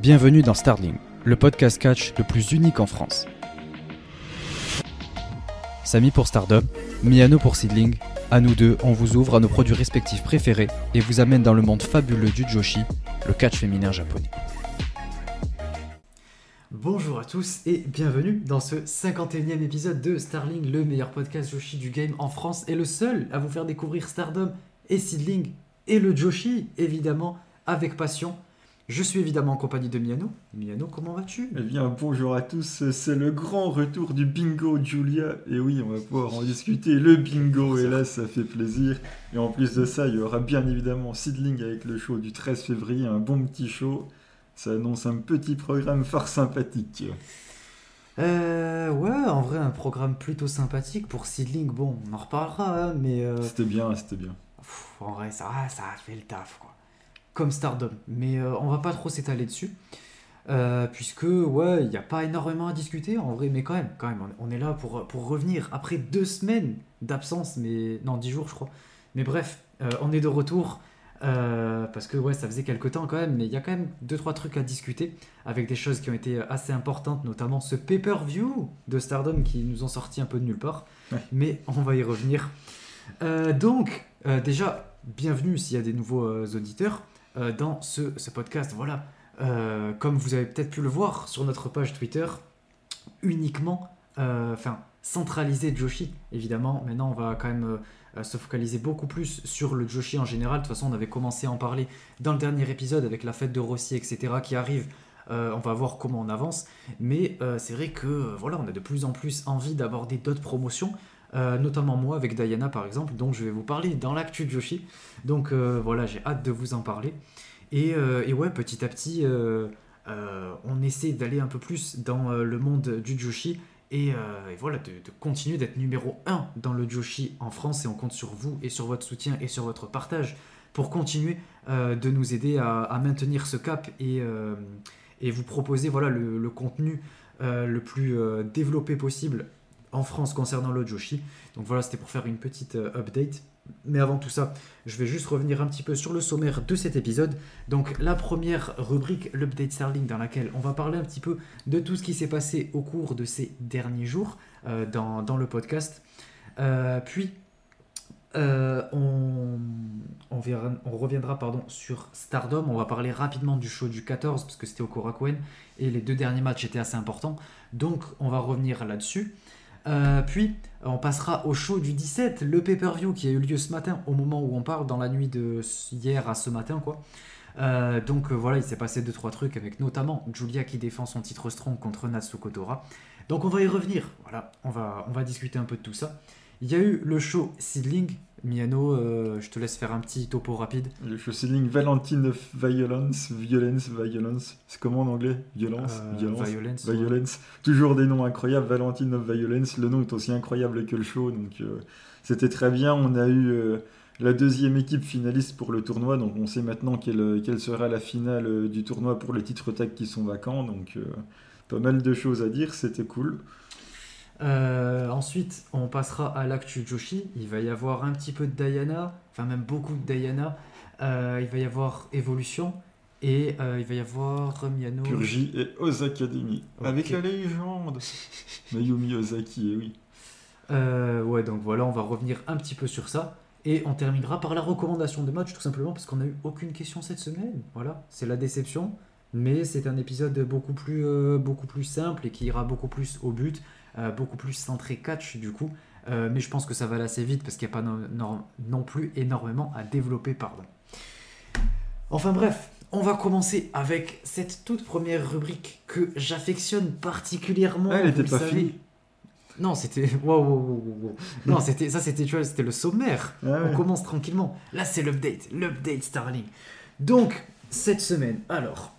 Bienvenue dans Starling, le podcast catch le plus unique en France. Samy pour Stardom, Miano pour Seedling, à nous deux, on vous ouvre à nos produits respectifs préférés et vous amène dans le monde fabuleux du Joshi, le catch féminin japonais. Bonjour à tous et bienvenue dans ce 51e épisode de Starling, le meilleur podcast Joshi du game en France et le seul à vous faire découvrir Stardom et Seedling et le Joshi, évidemment, avec passion. Je suis évidemment en compagnie de Miano. Miano, comment vas-tu? Eh bien, bonjour à tous, c'est le grand retour du bingo Julia. Et oui, on va pouvoir en discuter. Le bingo est là, ça fait plaisir. Et en plus de ça, il y aura bien évidemment Seedling avec le show du 13 février, un bon petit show. Ça annonce un petit programme fort sympathique. Euh, ouais, en vrai, un programme plutôt sympathique pour Seedling. Bon, on en reparlera, hein, mais. euh, C'était bien, c'était bien. pff, en vrai, ça, ça a fait le taf, quoi. Comme Stardom. Mais euh, on va pas trop s'étaler dessus. Euh, puisque, ouais, il n'y a pas énormément à discuter, en vrai, mais quand même, quand même, on est là pour, pour revenir après deux semaines d'absence, mais. Non, dix jours, je crois. Mais bref, euh, on est de retour. parce que ouais, ça faisait quelques temps quand même, mais il y a quand même deux trois trucs à discuter avec des choses qui ont été assez importantes, notamment ce pay-per-view de Stardom qui nous ont sorti un peu de nulle part. Ouais. Mais on va y revenir. Donc, déjà, bienvenue s'il y a des nouveaux auditeurs euh, dans ce, podcast. Voilà, Euh, comme vous avez peut-être pu le voir sur notre page Twitter, uniquement, euh, enfin, centralisé Joshi, évidemment. Maintenant, on va quand même se focaliser beaucoup plus sur le Joshi en général. De toute façon, on avait commencé à en parler dans le dernier épisode avec la fête de Rossi, etc., qui arrive. On va voir comment on avance. Mais c'est vrai que voilà, on a de plus en plus envie d'aborder d'autres promotions. Euh, notamment moi avec Diana par exemple, dont je vais vous parler dans l'actu de Joshi. Donc euh, voilà, j'ai hâte de vous en parler. Et, euh, et ouais, petit à petit, on essaie d'aller un peu plus dans le monde du Joshi et, voilà, de, continuer d'être numéro 1 dans le Joshi en France. Et on compte sur vous et sur votre soutien et sur votre partage pour continuer de nous aider à, maintenir ce cap et, vous proposer voilà, le, contenu le plus développé possible en France concernant le Joshi. Donc voilà, c'était pour faire une petite euh, update. Mais avant tout ça, je vais juste revenir un petit peu sur le sommaire de cet épisode. Donc la première rubrique, l'update Starling, dans laquelle on va parler un petit peu de tout ce qui s'est passé au cours de ces derniers jours euh, dans, le podcast. Euh, puis on reviendra pardon, sur Stardom. On va parler rapidement du show du 14 parce que c'était au Korakuen et les deux derniers matchs étaient assez importants. Donc on va revenir là-dessus. Euh, puis on passera au show du 17, le pay-per-view qui a eu lieu ce matin au moment où on parle, dans la nuit de hier à ce matin quoi. Euh, donc euh, voilà, il s'est passé 2-3 trucs avec notamment Julia qui défend son titre strong contre Natsuko Tora. Donc on va y revenir, voilà, on va, on va discuter un peu de tout ça. Il y a eu le show Seedling. Miano, euh, je te laisse faire un petit topo rapide. Le show Seedling Valentine of Violence, Violence, Violence. C'est comment en anglais Violence, Euh, Violence, Violence, Violence. Toujours des noms incroyables. Valentine of Violence. Le nom est aussi incroyable que le show. Donc euh, c'était très bien. On a eu la deuxième équipe finaliste pour le tournoi. Donc on sait maintenant quelle, quelle sera la finale du tournoi pour les titres tag qui sont vacants. Donc pas mal de choses à dire. C'était cool. Euh, ensuite, on passera à l'actu Joshi. Il va y avoir un petit peu de Diana, enfin même beaucoup de Diana. Euh, il va y avoir Evolution et euh, il va y avoir Miano. Purgi et Oz Academy. Avec la légende. Mayumi Ozaki, et oui. Euh, ouais, donc voilà, on va revenir un petit peu sur ça. Et on terminera par la recommandation de match, tout simplement parce qu'on n'a eu aucune question cette semaine. Voilà, c'est la déception. Mais c'est un épisode beaucoup plus, beaucoup plus simple et qui ira beaucoup plus au but, euh, beaucoup plus centré catch du coup. Euh, mais je pense que ça va aller assez vite parce qu'il n'y a pas no- no- non plus énormément à développer. Pardon. Enfin bref, on va commencer avec cette toute première rubrique que j'affectionne particulièrement. Ah, elle était pas finie. Non, c'était. Wow, wow, wow. Non, c'était ça, c'était tu vois, c'était le sommaire. Ah ouais. On commence tranquillement. Là, c'est l'update, l'update Starling. Donc, cette semaine, alors,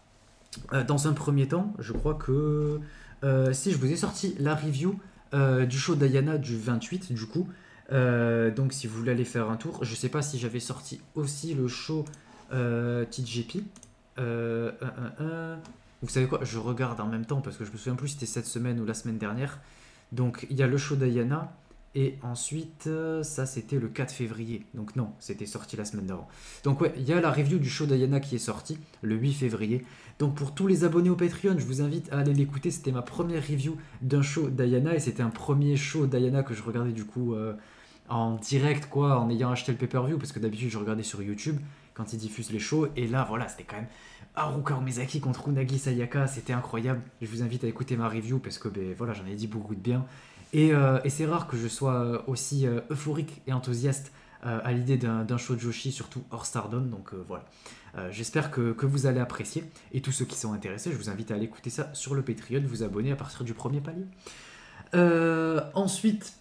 euh, dans un premier temps, je crois que euh, si je vous ai sorti la review euh, du show Diana du 28, du coup. Euh, donc, si vous voulez aller faire un tour, je sais pas si j'avais sorti aussi le show TJP. Vous savez quoi Je regarde en même temps parce que je me souviens plus si c'était cette semaine ou la semaine dernière. Donc il y a le show Diana Et ensuite, euh, ça c'était le 4 février. Donc non, c'était sorti la semaine d'avant. Donc ouais, il y a la review du show Diana qui est sorti le 8 février. Donc pour tous les abonnés au Patreon, je vous invite à aller l'écouter. C'était ma première review d'un show Diana et c'était un premier show Diana que je regardais du coup euh, en direct quoi, en ayant acheté le pay-per-view parce que d'habitude je regardais sur YouTube quand ils diffusent les shows. Et là voilà, c'était quand même Haruka Omezaki contre Unagi Sayaka, c'était incroyable. Je vous invite à écouter ma review parce que ben, voilà, j'en ai dit beaucoup de bien. Euh, et, c'est rare que je sois euh, aussi euh, euphorique et enthousiaste à l'idée d'un show de Joshi, surtout hors Stardom. Donc voilà. J'espère que, vous allez apprécier. Et tous ceux qui sont intéressés, je vous invite à aller écouter ça sur le Patreon, vous abonner à partir du premier palier. ensuite,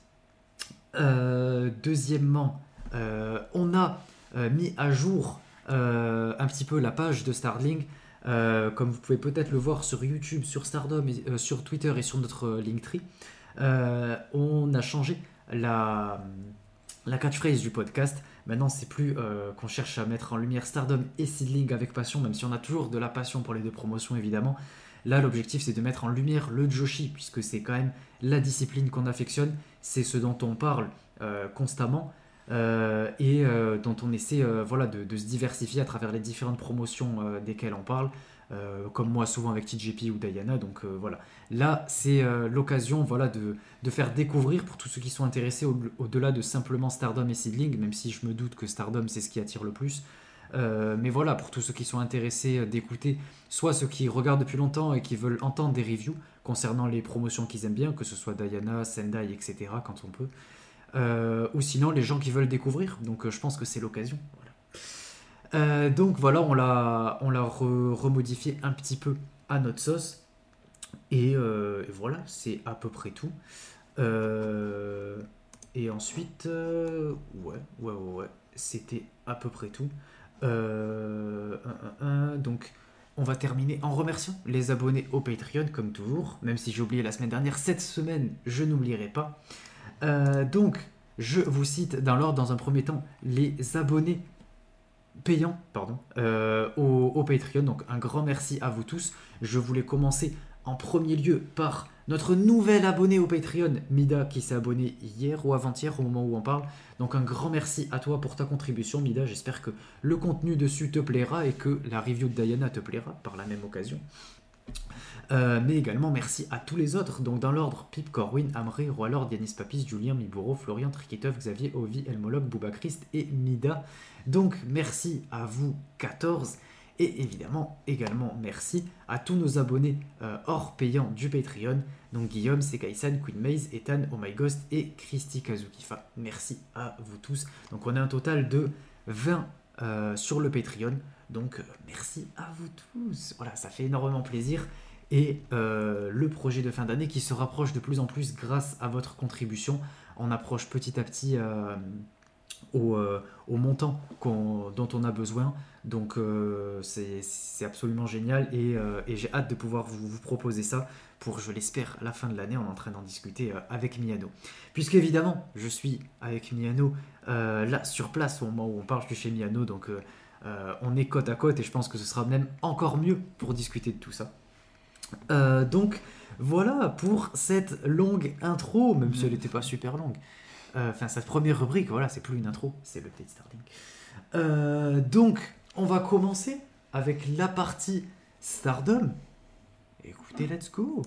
deuxièmement, on a mis à jour un petit peu la page de Starling. comme vous pouvez peut-être le voir sur YouTube, sur Stardom, sur Twitter et sur notre Linktree. Euh, on a changé la, la catchphrase du podcast. Maintenant, c'est plus euh, qu'on cherche à mettre en lumière Stardom et Seedling avec passion, même si on a toujours de la passion pour les deux promotions, évidemment. Là, l'objectif, c'est de mettre en lumière le Joshi, puisque c'est quand même la discipline qu'on affectionne, c'est ce dont on parle euh, constamment. et dont on essaie voilà, de, de, se diversifier à travers les différentes promotions desquelles on parle. Euh, comme moi souvent avec TJP ou Diana. Donc euh, voilà, là c'est euh, l'occasion voilà, de, faire découvrir pour tous ceux qui sont intéressés au-delà de simplement Stardom et Seedling, même si je me doute que Stardom c'est ce qui attire le plus. mais voilà, pour tous ceux qui sont intéressés d'écouter, soit ceux qui regardent depuis longtemps et qui veulent entendre des reviews concernant les promotions qu'ils aiment bien, que ce soit Diana, Sendai, etc., quand on peut, ou sinon les gens qui veulent découvrir. Donc je pense que c'est l'occasion. Euh, donc voilà, on l'a, on l'a remodifié un petit peu à notre sauce. Et, euh, voilà, c'est à peu près tout. Euh, et ensuite, ouais, ouais, ouais, c'était à peu près tout. donc, on va terminer en remerciant les abonnés au Patreon, comme toujours. Même si j'ai oublié la semaine dernière, cette semaine, je n'oublierai pas. donc, je vous cite dans l'ordre, dans un premier temps, les abonnés payant pardon, euh, au, Patreon. Donc un grand merci à vous tous. Je voulais commencer en premier lieu par notre nouvel abonné au Patreon, Mida, qui s'est abonné hier ou avant-hier au moment où on parle. Donc un grand merci à toi pour ta contribution, Mida. J'espère que le contenu dessus te plaira et que la review de Diana te plaira par la même occasion. Euh, mais également merci à tous les autres, donc dans l'ordre Pip Corwin, Amré, Roi Lord, Yanis Papis, Julien Miburo, Florian Triketov, Xavier Ovi, Elmologue, Bouba Christ et Mida. Donc merci à vous 14 et évidemment également merci à tous nos abonnés euh, hors payants du Patreon, donc Guillaume, Sekaisan, Queen Maze, Ethan, Oh My Ghost et Christy Kazukifa. Merci à vous tous. Donc on a un total de 20 euh, sur le Patreon. Donc merci à vous tous. Voilà, ça fait énormément plaisir et euh, le projet de fin d'année qui se rapproche de plus en plus grâce à votre contribution. On approche petit à petit euh, euh, au, montant dont on a besoin. Donc c'est absolument génial et, j'ai hâte de pouvoir vous, proposer ça pour, je l'espère, la fin de l'année. On est en train d'en discuter avec Miano. Puisque évidemment, je suis avec Miano là sur place au moment où on parle, je suis chez Miano. Donc on est côte à côte et je pense que ce sera même encore mieux pour discuter de tout ça. Euh, donc voilà pour cette longue intro, même si elle n'était pas super longue. Euh, enfin, cette première rubrique, voilà, c'est plus une intro, c'est le play starting. Euh, donc, on va commencer avec la partie Stardom. Écoutez, let's go!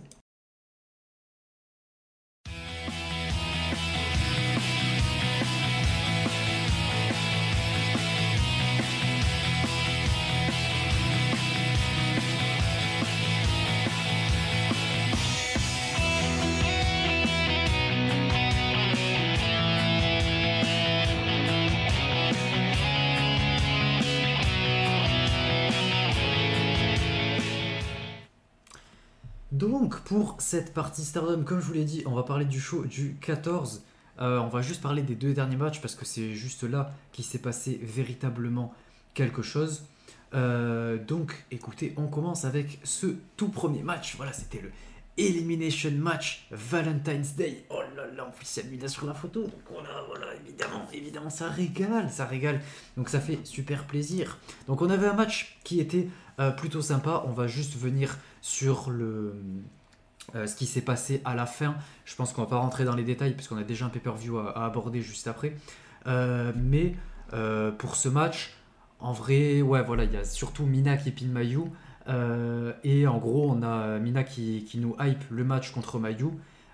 Pour cette partie Stardom, comme je vous l'ai dit, on va parler du show du 14. Euh, on va juste parler des deux derniers matchs parce que c'est juste là qu'il s'est passé véritablement quelque chose. Euh, donc écoutez, on commence avec ce tout premier match. Voilà, c'était le Elimination Match Valentine's Day. Oh là là, en plus il sur la photo. Donc voilà, voilà, évidemment, évidemment, ça régale, ça régale. Donc ça fait super plaisir. Donc on avait un match qui était euh, plutôt sympa. On va juste venir sur le, ce qui s'est passé à la fin. Je pense qu'on va pas rentrer dans les détails puisqu'on a déjà un pay-per-view à, aborder juste après. mais pour ce match, en vrai, ouais, voilà, il y a surtout Mina qui pin Mayu. et en gros, on a Mina qui, nous hype le match contre Mayu.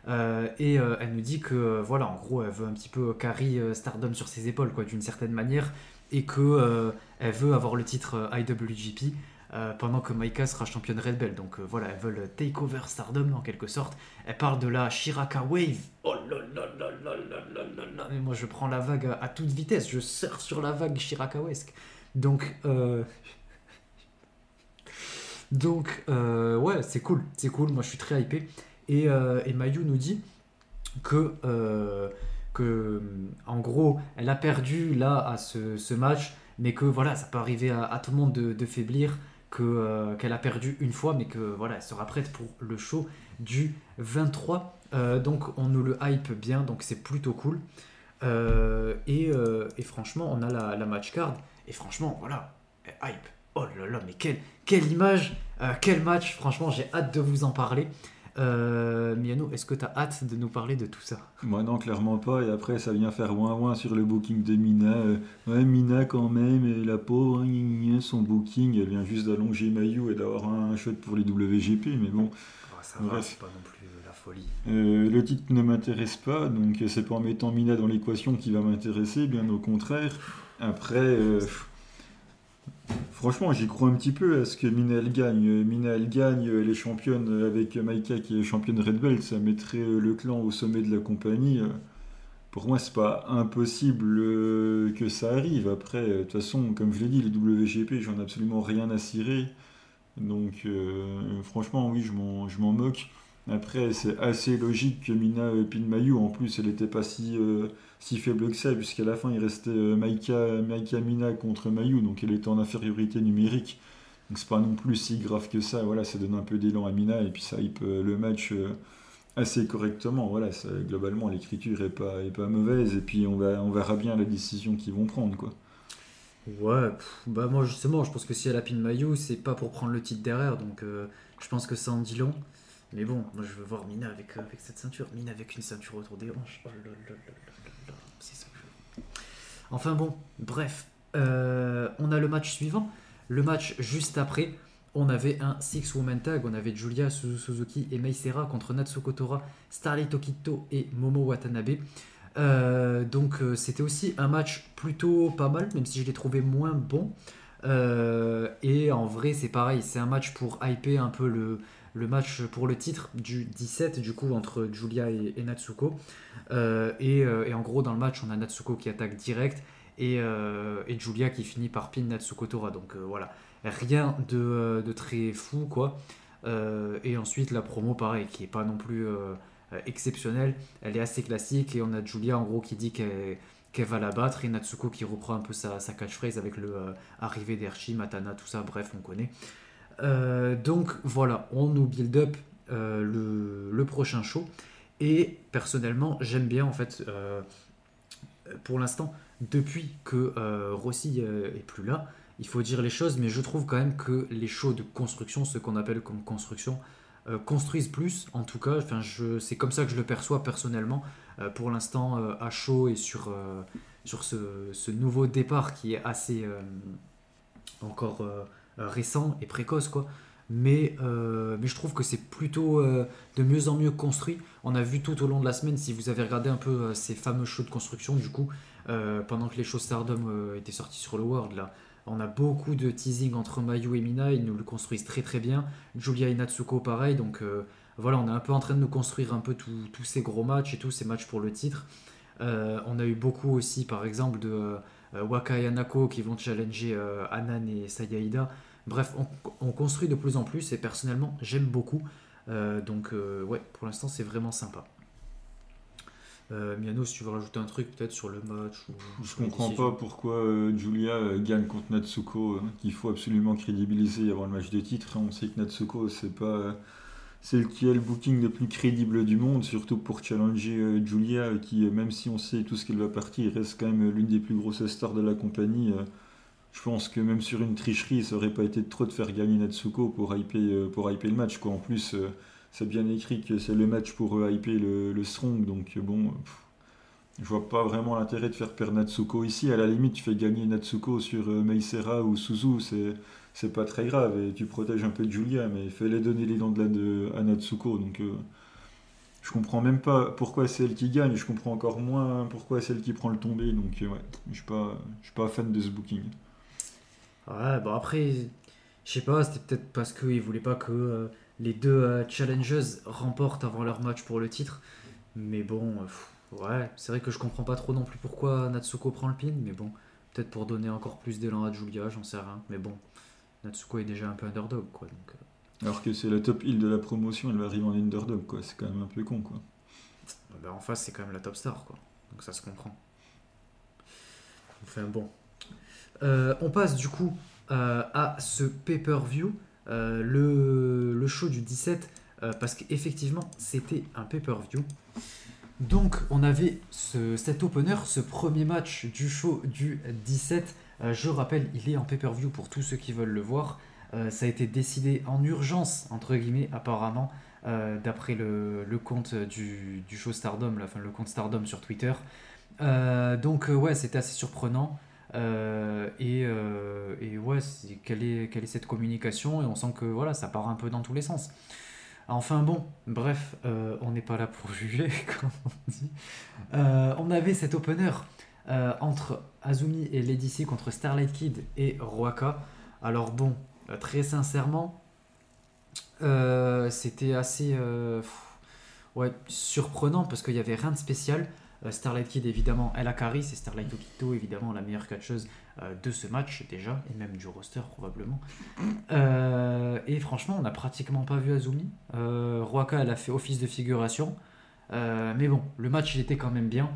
Euh, et euh, elle nous dit que, euh, voilà, en gros, elle veut un petit peu carry Stardom sur ses épaules, quoi, d'une certaine manière, et que elle veut avoir le titre IWGP. Pendant que Maika sera championne Red Belt. Donc voilà, elles veulent take over Stardom en quelque sorte. Elle parle de la Shiraka Wave. Oh là là là là là là là Mais moi je prends la vague à, toute vitesse, je surfe sur la vague Shiraka Wesque. Donc, donc ouais, c'est cool, c'est cool. Moi je suis très hypé. Et, euh, et Mayu nous dit que, euh, que, en gros, elle a perdu là à ce, match, mais que voilà, ça peut arriver à, tout le monde de, faiblir, que, euh, qu'elle a perdu une fois, mais que voilà, elle sera prête pour le show du 23. donc on nous le hype bien, donc c'est plutôt cool. Et, et, franchement, on a la, la, match card, et franchement, voilà, hype. Oh là là, mais quelle, quelle image, quel match, franchement, j'ai hâte de vous en parler. Euh, Miano, est-ce que tu as hâte de nous parler de tout ça? Moi non, clairement pas. Et après, ça vient faire ouin ouin sur le booking de Mina. Euh, ouais, Mina quand même, et la pauvre, hein, son booking, elle vient juste d'allonger Mayu et d'avoir un shot pour les WGP. Mais bon, ah, ça va, c'est pas non plus la folie. Euh, le titre ne m'intéresse pas, donc c'est pas en mettant Mina dans l'équation qui va m'intéresser, bien au contraire. Après, Franchement, j'y crois un petit peu à ce que Mina elle gagne. Mina elle gagne, elle est championne avec Maika qui est championne Red Belt, ça mettrait le clan au sommet de la compagnie. Pour moi, c'est pas impossible euh, que ça arrive. Après, de toute façon, comme je l'ai dit, les WGP, j'en ai absolument rien à cirer. Donc, euh, franchement, oui, je m'en moque. Après, c'est assez logique que Mina pin Mayu. En plus, elle n'était pas si. Euh, si faible que ça, puisqu'à la fin il restait euh, Maika, Maika Mina contre Mayu, donc elle était en infériorité numérique. Donc c'est pas non plus si grave que ça, voilà, ça donne un peu d'élan à Mina et puis ça hype euh, le match euh, assez correctement. Voilà, globalement l'écriture est pas, est pas mauvaise et puis on, va, on verra bien la décision qu'ils vont prendre quoi. Ouais, bah moi justement, je pense que si elle a pin Mayu, c'est pas pour prendre le titre derrière, donc je pense que ça en dit long. Mais bon, moi je veux voir Mina avec, avec cette ceinture, Mina avec une ceinture autour des hanches. Oh Enfin bon, bref. Euh, on a le match suivant. Le match juste après, on avait un six-woman tag. On avait Julia Suzuki et Meisera contre Natsuko Tora, Starlight Tokito et Momo Watanabe. Euh, donc euh, c'était aussi un match plutôt pas mal, même si je l'ai trouvé moins bon. et en vrai, c'est pareil, c'est un match pour hyper un peu le, le match pour le titre du 17 du coup entre Julia et, Natsuko. Euh, euh, et, en gros dans le match on a Natsuko qui attaque direct et, euh, Julia qui finit par pin Natsuko Tora. Donc voilà. Rien de, très fou quoi. Et ensuite la promo pareil qui est pas non plus exceptionnelle. Elle est assez classique et on a Julia en gros qui dit qu'elle va la battre et Natsuko qui reprend un peu sa, sa catchphrase avec le d'Erchi, Matana, tout ça, bref, on connaît. Euh, donc voilà, on nous build up euh, le, prochain show. Et personnellement, j'aime bien en fait, euh, pour l'instant, depuis que Rossi est plus là, il faut dire les choses, mais je trouve quand même que les shows de construction, ce qu'on appelle comme construction, construisent plus. En tout cas, c'est comme ça que je le perçois personnellement. pour l'instant, à chaud et sur, sur ce, nouveau départ qui est assez encore récent et précoce, quoi. Mais, euh, mais je trouve que c'est plutôt euh, de mieux en mieux construit. On a vu tout au long de la semaine, si vous avez regardé un peu ces fameux shows de construction, du coup, pendant que les shows Stardom étaient sortis sur le World, là, on a beaucoup de teasing entre Mayu et Mina, ils nous le construisent très très bien. Julia et Natsuko, pareil, donc voilà, on est un peu en train de nous construire un peu tous ces gros matchs et tous ces matchs pour le titre. on a eu beaucoup aussi, par exemple, de Waka et Anako qui vont challenger Anan et Sayaida. Bref, on, construit de plus en plus et personnellement, j'aime beaucoup. Euh, donc, euh, ouais, pour l'instant, c'est vraiment sympa. Euh, Miano, si tu veux rajouter un truc peut-être sur le match ou Je comprends pas pourquoi Julia gagne contre Natsuko, qu'il faut absolument crédibiliser avant le match de titre. On sait que Natsuko, c'est pas celle qui a le booking le plus crédible du monde, surtout pour challenger Julia, qui, même si on sait tout ce qu'elle va partir, reste quand même l'une des plus grosses stars de la compagnie. Je pense que même sur une tricherie, ça aurait pas été trop de faire gagner Natsuko pour hyper, euh, pour le match. En plus, euh, c'est bien écrit que c'est le match pour hyper le, Strong, donc bon, je vois pas vraiment l'intérêt de faire perdre Natsuko ici. À la limite, tu fais gagner Natsuko sur Meisera ou Suzu, c'est pas très grave et tu protèges un peu Julia, mais il fallait donner les dents de la à Natsuko, donc je comprends même pas pourquoi c'est elle qui gagne, je comprends encore moins pourquoi c'est elle qui prend le tombé, donc ouais, je suis pas, je suis pas fan de ce booking. Ouais, bon après, je sais pas, c'était peut-être parce qu'ils voulaient pas que euh, les deux euh, challengers remportent avant leur match pour le titre. Mais bon, euh, ouais, c'est vrai que je comprends pas trop non plus pourquoi Natsuko prend le pin, mais bon, peut-être pour donner encore plus d'élan à Julia, j'en sais rien. Mais bon, Natsuko est déjà un peu underdog, quoi. Donc, Alors que c'est la top hill de la promotion, elle va arriver en underdog, quoi. C'est quand même un peu con, quoi. Bah, en face, c'est quand même la top star, quoi. Donc ça se comprend. Enfin bon. On passe du coup euh, à ce pay-per-view, euh, le, show du 17, euh, parce qu'effectivement, c'était un pay-per-view. Donc, on avait cet opener, ce premier match du show du 17. je rappelle, il est en pay-per-view pour tous ceux qui veulent le voir. ça a été décidé en urgence, entre guillemets, apparemment, d'après le, compte du, show Stardom, enfin le compte Stardom sur Twitter. donc, ouais, c'était assez surprenant. Euh, et, euh, et, ouais, quelle est, quelle est cette communication Et on sent que voilà, ça part un peu dans tous les sens. Enfin bon, bref, euh, on n'est pas là pour juger, comme on dit. on avait cet opener entre Azumi et Lady C contre Starlight Kid et Roaka. Alors bon, très sincèrement, c'était assez ouais, surprenant parce qu'il n'y avait rien de spécial. Euh, Starlight Kid, évidemment, elle a carry, c'est Starlight Okito, évidemment, la meilleure catcheuse euh, de ce match déjà, et même du roster probablement. Euh, et franchement, on n'a pratiquement pas vu Azumi. Roaka, elle a fait office de figuration. mais bon, le match, il était quand même bien.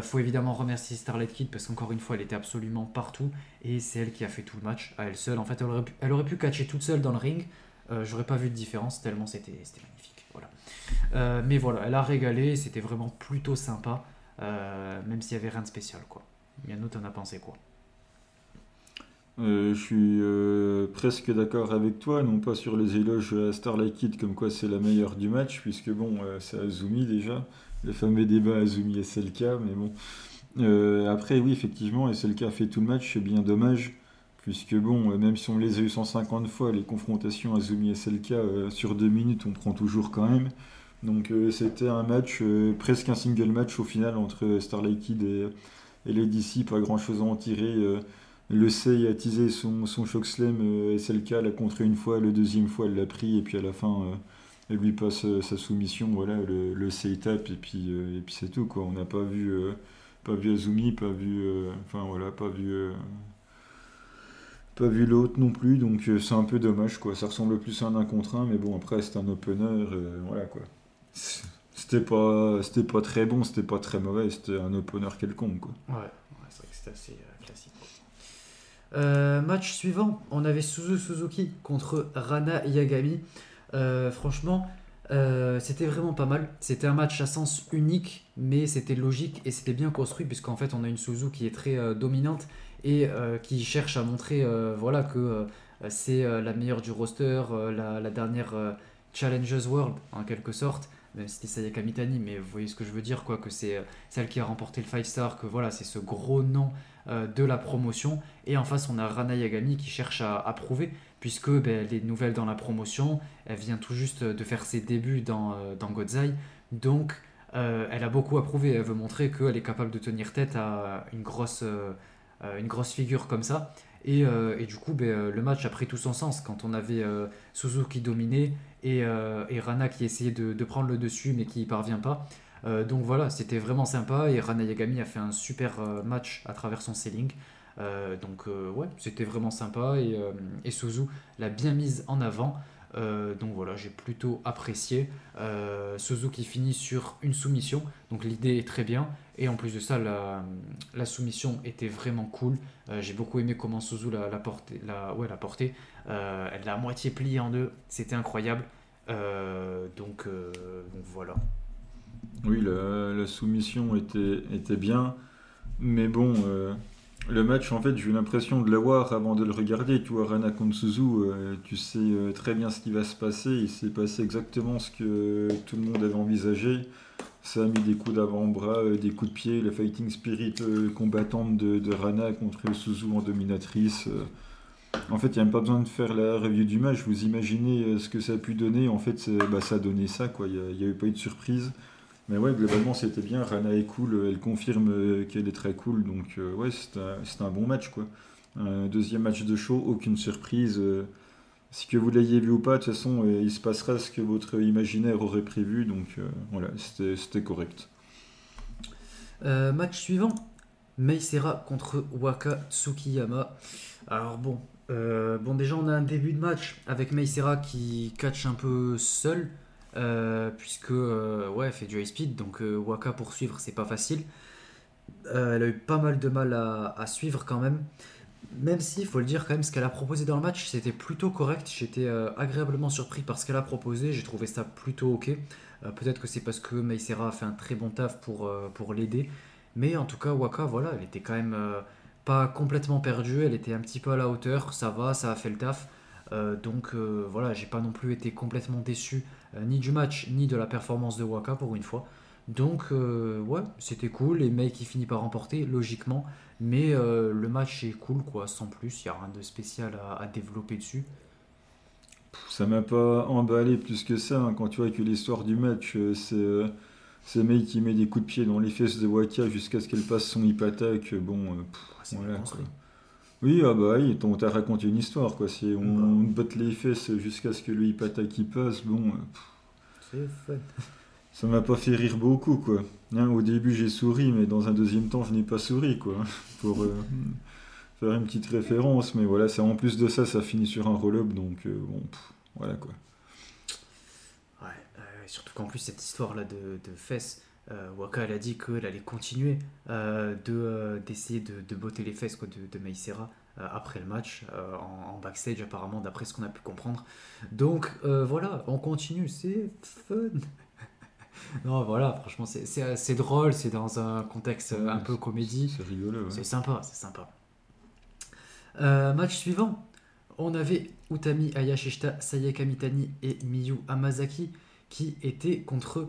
faut évidemment remercier Starlight Kid parce qu'encore une fois, elle était absolument partout et c'est elle qui a fait tout le match à elle seule. En fait, elle aurait pu, catcher toute seule dans le ring. J'aurais pas vu de différence tellement c'était magnifique. Voilà. mais voilà, elle a régalé, c'était vraiment plutôt sympa. Euh, même s'il y avait rien de spécial. Quoi. Yannou, t'en as pensé quoi? Euh, je suis euh, presque d'accord avec toi, non pas sur les éloges à Starlight Kid comme quoi c'est la meilleure du match, puisque bon, c'est Azumi déjà, le fameux débat Azumi et SLK, mais bon. après, oui, effectivement, SLK fait tout le match, c'est bien dommage, puisque bon, même si on les a eu 150 fois, les confrontations Azumi et SLK sur deux minutes, on prend toujours quand même. Donc euh, c'était un match, euh, presque un single match au final entre Starlight Kid et, et les pas grand chose à en tirer. Euh, le Sei a teasé son, son choc slam, SLK l'a contré une fois, le deuxième fois elle l'a pris, et puis à la fin elle lui passe sa soumission, voilà, le, le Sei tape, et puis, et puis c'est tout, quoi. On n'a pas vu, pas vu Azumi, pas vu, voilà, pas vu pas vu l'autre non plus, donc c'est un peu dommage quoi. Ça ressemble plus à un 1 contre 1, mais bon après c'est un opener, voilà quoi. C'était pas, c'était pas très bon, c'était pas très mauvais, c'était un opener quelconque. Ouais, c'est vrai que c'était assez euh, classique. Euh, match suivant, on avait Suzu Suzuki contre Rana Yagami. Euh, franchement, c'était vraiment pas mal. C'était un match à sens unique, mais c'était logique et c'était bien construit, puisqu'en fait, on a une Suzu qui est très dominante et qui cherche à montrer voilà, que c'est la meilleure du roster, la, la, dernière Challengers World en quelque sorte même si c'était Sayaka Mitani, mais vous voyez ce que je veux dire, quoi, que c'est euh, celle qui a remporté le 5 star, que voilà, c'est ce gros nom euh, de la promotion. Et en face, on a Rana Yagami qui cherche à, prouver, puisque ben, les nouvelles dans la promotion, elle vient tout juste de faire ses débuts dans, euh, dans Godzai. Donc, elle a beaucoup à prouver. Elle veut montrer qu'elle est capable de tenir tête à une grosse figure comme ça. Et, et du coup, ben, le match a pris tout son sens. Quand on avait Suzuki dominé euh, et, Rana qui essayait de, prendre le dessus mais qui n'y parvient pas. Euh, donc voilà, c'était vraiment sympa et Rana Yagami a fait un super euh, match à travers son selling. donc ouais, c'était vraiment sympa et Suzu l'a bien mise en avant. Donc voilà, j'ai plutôt apprécié. Suzu qui finit sur une soumission, donc l'idée est très bien. Et en plus de ça, la, soumission était vraiment cool. j'ai beaucoup aimé comment Suzu l'a, la porté. La, ouais, la portée. elle l'a à moitié pliée en deux, c'était incroyable. Euh, donc, euh, donc, voilà. Oui, la, soumission était, était bien, mais bon, euh, Le match, en fait, j'ai eu l'impression de l'avoir avant de le regarder. Tu vois, Rana contre Suzu, euh, tu sais euh, très bien ce qui va se passer. Il s'est passé exactement ce que tout le monde avait envisagé. Ça a mis des coups d'avant-bras, euh, des coups de pied, le fighting spirit combattante de, Rana contre Suzu en dominatrice. En fait, il n'y a même pas besoin de faire la review du match. Vous imaginez ce que ça a pu donner. En fait, bah, ça a donné ça. Il n'y avait pas eu de surprise. Mais ouais, globalement, c'était bien. Rana est cool. Elle confirme euh, qu'elle est très cool. Donc, euh, ouais, c'était un, bon match, quoi. deuxième match de show, aucune surprise. Euh, si que vous l'ayez vu ou pas, de toute façon, il se passera ce que votre imaginaire aurait prévu. Donc, voilà, c'était correct. match suivant. Meisera contre Waka Tsukiyama. Alors bon, bon déjà on a un début de match avec Meisera qui catch un peu seul. Euh, puisque euh, ouais, elle fait du high speed, donc euh, Waka pour suivre c'est pas facile. elle a eu pas mal de mal à, suivre quand même. Même si, il faut le dire quand même, ce qu'elle a proposé dans le match, c'était plutôt correct. J'étais agréablement surpris par ce qu'elle a proposé. J'ai trouvé ça plutôt ok. Peut-être que c'est parce que Meisera a fait un très bon taf pour, l'aider. Mais en tout cas, Waka, voilà, elle était quand même pas complètement perdue. Elle était un petit peu à la hauteur. Ça va, ça a fait le taf. donc voilà, j'ai pas non plus été complètement déçu ni du match, ni de la performance de Waka pour une fois. Donc, euh, ouais, c'était cool. Les mecs qui finissent par remporter, logiquement. Mais euh, le match est cool, quoi, sans plus. Il n'y a rien de spécial à, développer dessus. Ça m'a pas emballé plus que ça. Hein, quand tu vois que l'histoire du match, c'est c'est mec qui met des coups de pied dans les fesses de Waka jusqu'à ce qu'elle passe son hip attack. Bon, pff, voilà, Oui, ah bah oui, on t'a raconté une histoire, quoi. Si on, bah. botte les fesses jusqu'à ce que le hip attack y passe, bon. C'est fun. Ça m'a pas fait rire beaucoup, quoi. Hein, au début, j'ai souri, mais dans un deuxième temps, je n'ai pas souri, quoi. Pour euh, faire une petite référence, mais voilà, c'est en plus de ça, ça finit sur un roll-up, donc euh, bon, voilà, quoi. Ouais, euh, surtout qu'en plus, cette histoire-là de, de fesses, Waka, elle a dit qu'elle allait continuer de, d'essayer de, de, botter les fesses quoi, de, de Meisera. Euh, après le match, euh, en, backstage apparemment, d'après ce qu'on a pu comprendre. Donc euh, voilà, on continue, c'est fun. non, voilà, franchement, c'est drôle, c'est dans un contexte un peu comédie. C'est rigolo. C'est sympa, c'est sympa. match suivant, on avait Utami Ayashishita, Sayaka Mitani et Miyu Amazaki qui étaient contre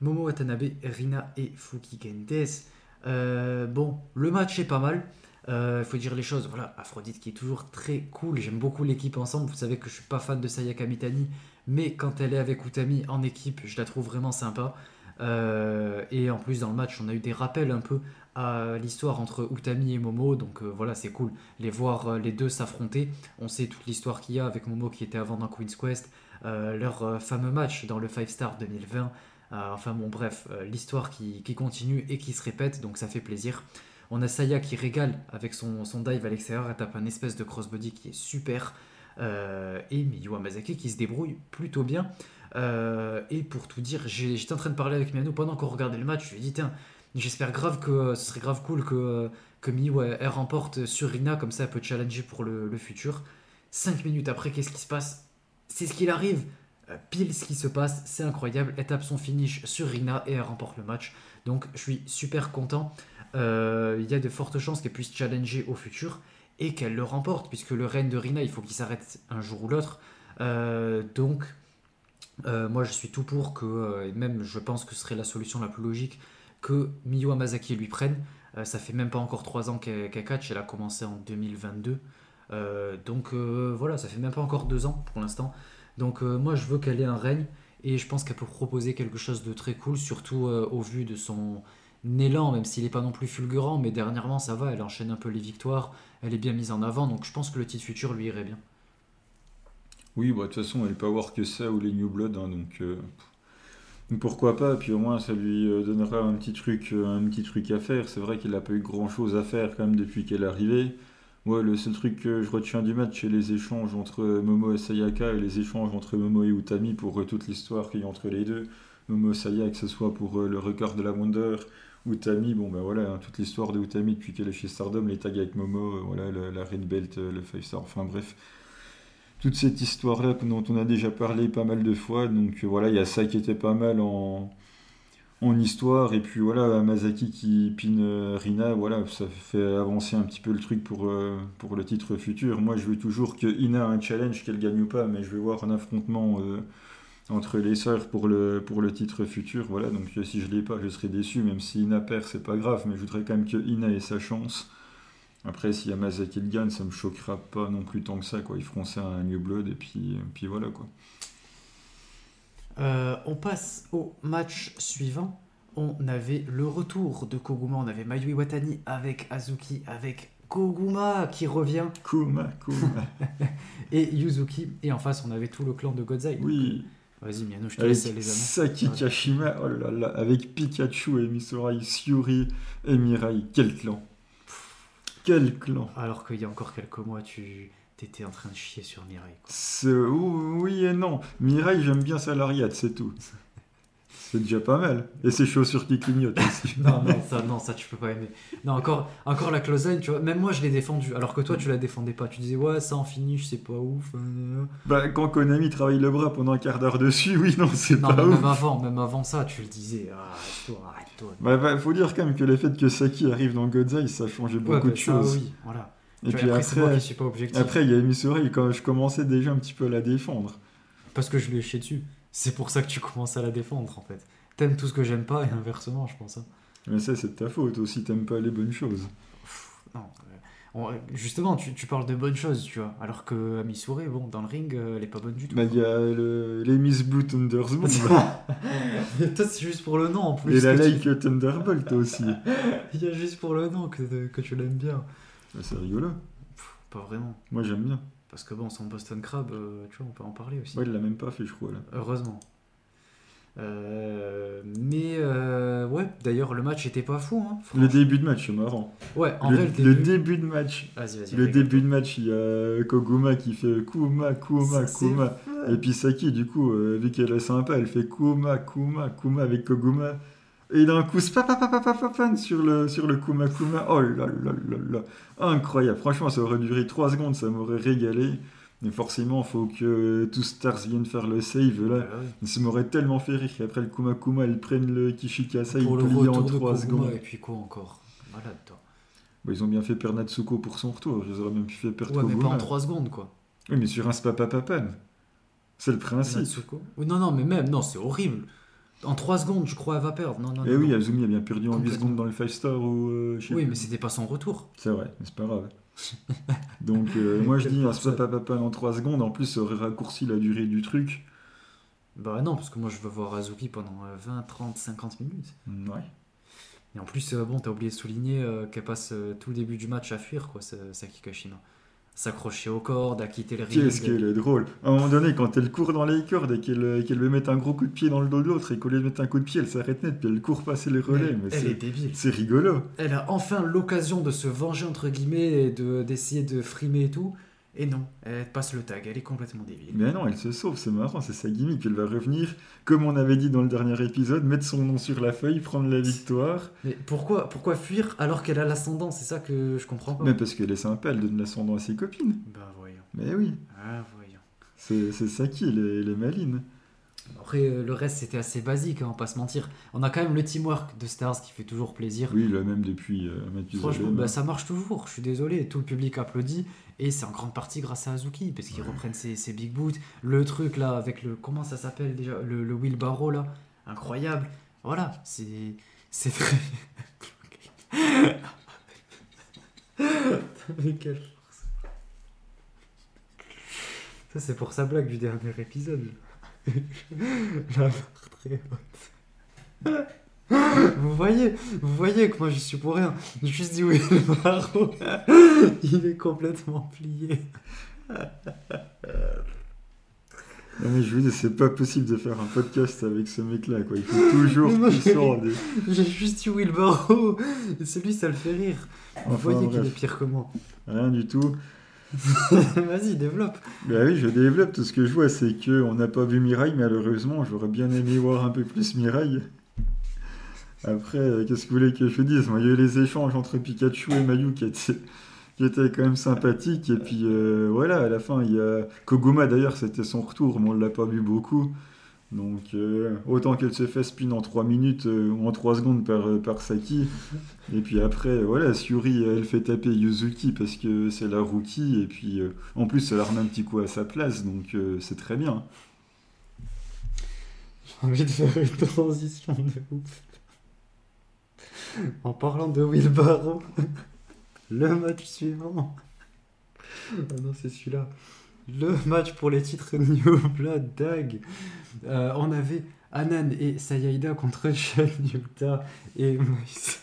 Momo Watanabe, Rina et Fuki Gentes. bon, le match est pas mal. Il euh, faut dire les choses. Voilà, Aphrodite qui est toujours très cool. J'aime beaucoup l'équipe ensemble. Vous savez que je suis pas fan de Sayaka Mitani, mais quand elle est avec Utami en équipe, je la trouve vraiment sympa. Euh, et en plus, dans le match, on a eu des rappels un peu à l'histoire entre Utami et Momo. Donc euh, voilà, c'est cool. Les voir les deux s'affronter. On sait toute l'histoire qu'il y a avec Momo qui était avant dans Queen's Quest. leur fameux match dans le 5 Star 2020. Enfin bon, bref, l'histoire qui, continue et qui se répète. Donc ça fait plaisir. On a Saya qui régale avec son, son dive à l'extérieur, elle tape un espèce de crossbody qui est super. Euh, et Miyu Amazaki qui se débrouille plutôt bien. Euh, et pour tout dire, j'étais en train de parler avec Miano pendant qu'on regardait le match. Je lui ai dit, tiens, j'espère grave que ce serait grave cool que, que Miyu elle, remporte sur Rina, comme ça elle peut challenger pour le, futur. Cinq minutes après, qu'est-ce qui se passe? C'est ce qu'il arrive. Euh, pile ce qui se passe, c'est incroyable. Elle tape son finish sur Rina et elle remporte le match. Donc je suis super content. Euh, il y a de fortes chances qu'elle puisse challenger au futur et qu'elle le remporte, puisque le règne de Rina, il faut qu'il s'arrête un jour ou l'autre. Euh, donc, moi je suis tout pour que, et même je pense que ce serait la solution la plus logique, que Miyu Amazaki lui prenne. ça fait même pas encore 3 ans qu'elle elle a commencé en 2022. donc voilà, ça fait même pas encore 2 ans pour l'instant. Donc moi je veux qu'elle ait un règne et je pense qu'elle peut proposer quelque chose de très cool, surtout au vu de son, élan, même s'il n'est pas non plus fulgurant, mais dernièrement ça va, elle enchaîne un peu les victoires, elle est bien mise en avant, donc je pense que le titre futur lui irait bien. Oui, bah, de toute façon, elle peut avoir que ça ou les New Blood, hein, euh, donc pourquoi pas, puis au moins ça lui euh, donnera un petit truc, euh, un petit truc à faire. C'est vrai qu'elle n'a pas eu grand chose à faire quand même depuis qu'elle est arrivée. Le seul truc que je retiens du match, c'est les échanges entre Momo et Sayaka et les échanges entre Momo et Utami pour toute l'histoire qu'il y a entre les deux. Momo Sayaka, que ce soit pour le record de la Wonder, Utami, bon ben voilà, hein, toute l'histoire de Utami depuis qu'elle est chez Stardom, les tags avec Momo, euh, voilà, la Red Belt, euh, le 5 Star, enfin bref. Toute cette histoire-là dont on a déjà parlé pas mal de fois, donc euh, voilà, il y a ça qui était pas mal en, en histoire. Et puis voilà, Masaki qui pine euh, Rina, voilà, ça fait avancer un petit peu le truc pour, euh, pour le titre futur. Moi, je veux toujours que Ina a un challenge, qu'elle gagne ou pas, mais je vais voir un affrontement euh, entre les sœurs pour le, titre futur. Voilà, donc si je l'ai pas, je serai déçu, même si Ina perd, c'est pas grave, mais je voudrais quand même que Ina ait sa chance. Après, si Yamazaki le gagne, ça me choquera pas non plus tant que ça, quoi. Ils feront ça à New Blood, et puis, puis voilà, quoi. Euh, on passe au match suivant. On avait le retour de Koguma. On avait Mayu Iwatani avec Azuki, avec Koguma qui revient, Kuma, Kuma. et Yuzuki. Et en face, on avait tout le clan de Godzai. oui. Vas-y, Miano, je te Avec laisse les annonces. Saki Ouais. Kashima, oh là là, avec Pikachu et Misurai, Syuri et Mirai. Quel clan Quel clan Alors qu'il y a encore quelques mois, tu étais en train de chier sur quoi. C'est- Oui et non. Mirai, j'aime bien sa lariat, c'est tout. C'est déjà pas mal. Et ses chaussures qui clignotent aussi. Non, non, ça, non, ça tu peux pas aimer. Non, encore, encore la close line, tu vois. Même moi, je l'ai défendu. Alors que toi, tu la défendais pas. Tu disais, ouais, ça en finish, c'est pas ouf. euh. Bah, quand Konami travaille le bras pendant un quart d'heure dessus, oui, non, c'est pas ouf. même avant, même avant ça, tu le disais. Ah, arrête-toi, arrête-toi. Bah, bah, faut dire quand même que le fait que Saki arrive dans Godzai, ça a changé beaucoup Ouais, de bah, ça, choses. oui, voilà. Et puis après, moi après, qui suis pas objectif. après, il y a Misurai, quand je commençais déjà un petit peu à la défendre. Parce que je lui ai chié dessus. C'est pour ça que tu commences à la défendre, en fait. T'aimes tout ce que j'aime pas et inversement, je pense. hein. Mais ça, c'est de ta faute aussi, t'aimes pas les bonnes choses. Non, euh, on- justement, tu, tu parles de bonnes choses, tu vois. Alors que Amisure, bon, dans le ring, euh, elle est pas bonne du tout. Bah, il y a le- les Miss Blue Thundersbolt Mais toi, c'est juste pour le nom en plus. et la que tu- Thunderbolt aussi. Il y a juste pour le nom que, que tu l'aimes bien. Bah, c'est rigolo. Pff, pas vraiment. Moi, j'aime bien. Parce que bon, son Boston Crab, euh, tu vois, on peut en parler aussi. Ouais, il l'a même pas fait, je crois, là. Heureusement. Euh, mais euh, ouais, d'ailleurs, le match était pas fou. Hein, Le début de match, c'est marrant. Ouais, en le, vrai, le début de match. Vas-y, vas-y. Le régale. début de match, il y a Koguma qui fait Kuma, Kuma, Ça, Kuma. Et puis Saki, du coup, vu qu'elle est sympa, elle fait Kuma, Kuma, Kuma avec Koguma. Et d'un coup, spapapapapapapam sur le, sur le Kuma Kuma. Oh là là là là. Incroyable. Franchement, ça aurait duré 3 secondes, ça m'aurait régalé. Mais forcément, faut que tous Stars viennent faire le save là. Ah ouais. Ça m'aurait tellement fait rire qu'après le Kuma Kuma, ils prennent le Kishikasa, ils plient en retour de 3 Koguma, secondes. et puis quoi encore? Malade, toi. Bah, ils ont bien fait perdre Natsuko pour son retour. Ils auraient même pu faire perdre Ouais, mais pas en 3 secondes, quoi. Oui, mais sur un spapapapan. C'est le principe. Natsuko? Non, non, mais même, non, c'est horrible. En 3 secondes, je crois, elle va perdre. Non, non, Eh non, oui. Azumi a bien perdu en 8 Complètement. secondes dans le 5 star ou euh, Oui, mais c'était pas son retour. C'est vrai, mais c'est pas grave. Donc euh, moi je dis un force. spapapapan en 3 secondes, en plus ça aurait raccourci la durée du truc. Bah non, parce que moi, je veux voir Azuki pendant euh, 20, 30, 50 minutes. Ouais. Et en plus, euh, bon, t'as oublié de souligner euh, qu'elle passe euh, tout le début du match à fuir, quoi, ce- Saki Kashima. S'accrocher aux cordes, à quitter le ring. Qu'est-ce qu'elle est drôle. À un moment donné, quand elle court dans les cordes et qu'elle qu'elle veut mettre un gros coup de pied dans le dos de l'autre et qu'au lieu de mettre un coup de pied, elle s'arrête net puis elle court passer les relais. Mais, elle est c'est- débile. c'est rigolo. Elle a enfin l'occasion de se venger, entre guillemets, et de- d'essayer de, frimer et tout. Et non, elle passe le tag, elle est complètement débile. Mais non, elle se sauve, c'est marrant, c'est sa gimmick. Elle va revenir, comme on avait dit dans le dernier épisode, mettre son nom sur la feuille, prendre la victoire. Mais pourquoi, pourquoi fuir alors qu'elle a l'ascendant C'est ça que je comprends pas. Mais parce qu'elle est sympa, elle donne l'ascendant à ses copines. Bah voyons. Mais oui, Ah voyons. c'est c'est ça qui, elle est, elle est maline. Après, euh, le reste, c'était assez basique, hein, on va pas se mentir. On a quand même le teamwork de Stars qui fait toujours plaisir. Oui, là même depuis euh, Matthew Franchement, bah, ça marche toujours, je suis désolé, tout le public applaudit, et c'est en grande partie grâce à Azuki, parce qu'ils Ouais. reprennent ses, ses big boots, le truc là, avec le, comment ça s'appelle déjà, le, le wheelbarrow là, incroyable, voilà, c'est, c'est très... Avec quelle force. Ça c'est pour sa blague du dernier épisode. La barre très haute. Vous voyez, vous voyez que moi je suis pour rien. J'ai juste dit oui, le barreau, il est complètement plié. Non, mais je veux dire, c'est pas possible de faire un podcast avec ce mec-là, quoi. Il faut toujours qu'il sorte des- J'ai juste barreau. Et celui, ça le fait rire. Vous Enfin, voyez qu'il est pire que moi. Rien du tout. Vas-y, développe. Bah oui, je développe. Tout ce que je vois, c'est que on n'a pas vu Mirai, malheureusement. J'aurais bien aimé voir un peu plus Mirai. Après, euh, qu'est-ce que vous voulez que je dise? Il y a eu les échanges entre Pikachu et Mayu qui étaient, qui étaient quand même sympathiques. Et puis, euh, voilà, à la fin, il y a Koguma, d'ailleurs, c'était son retour, mais on l'a pas vu beaucoup. Donc euh, autant qu'elle se fait spin en 3 minutes ou en 3 secondes par, par Saki. Et puis après, voilà, Suri, elle fait taper Yuzuki parce que c'est la rookie. Et puis en plus, elle a remis un petit coup à sa place, donc c'est très bien. J'ai envie de faire une transition de ouf. En parlant de Will Barrow, le match suivant. Ah non, c'est celui-là. Le match pour les titres New Blood Dag. Euh, on avait Anan et Sayaida contre Shan Yuta et Moïse.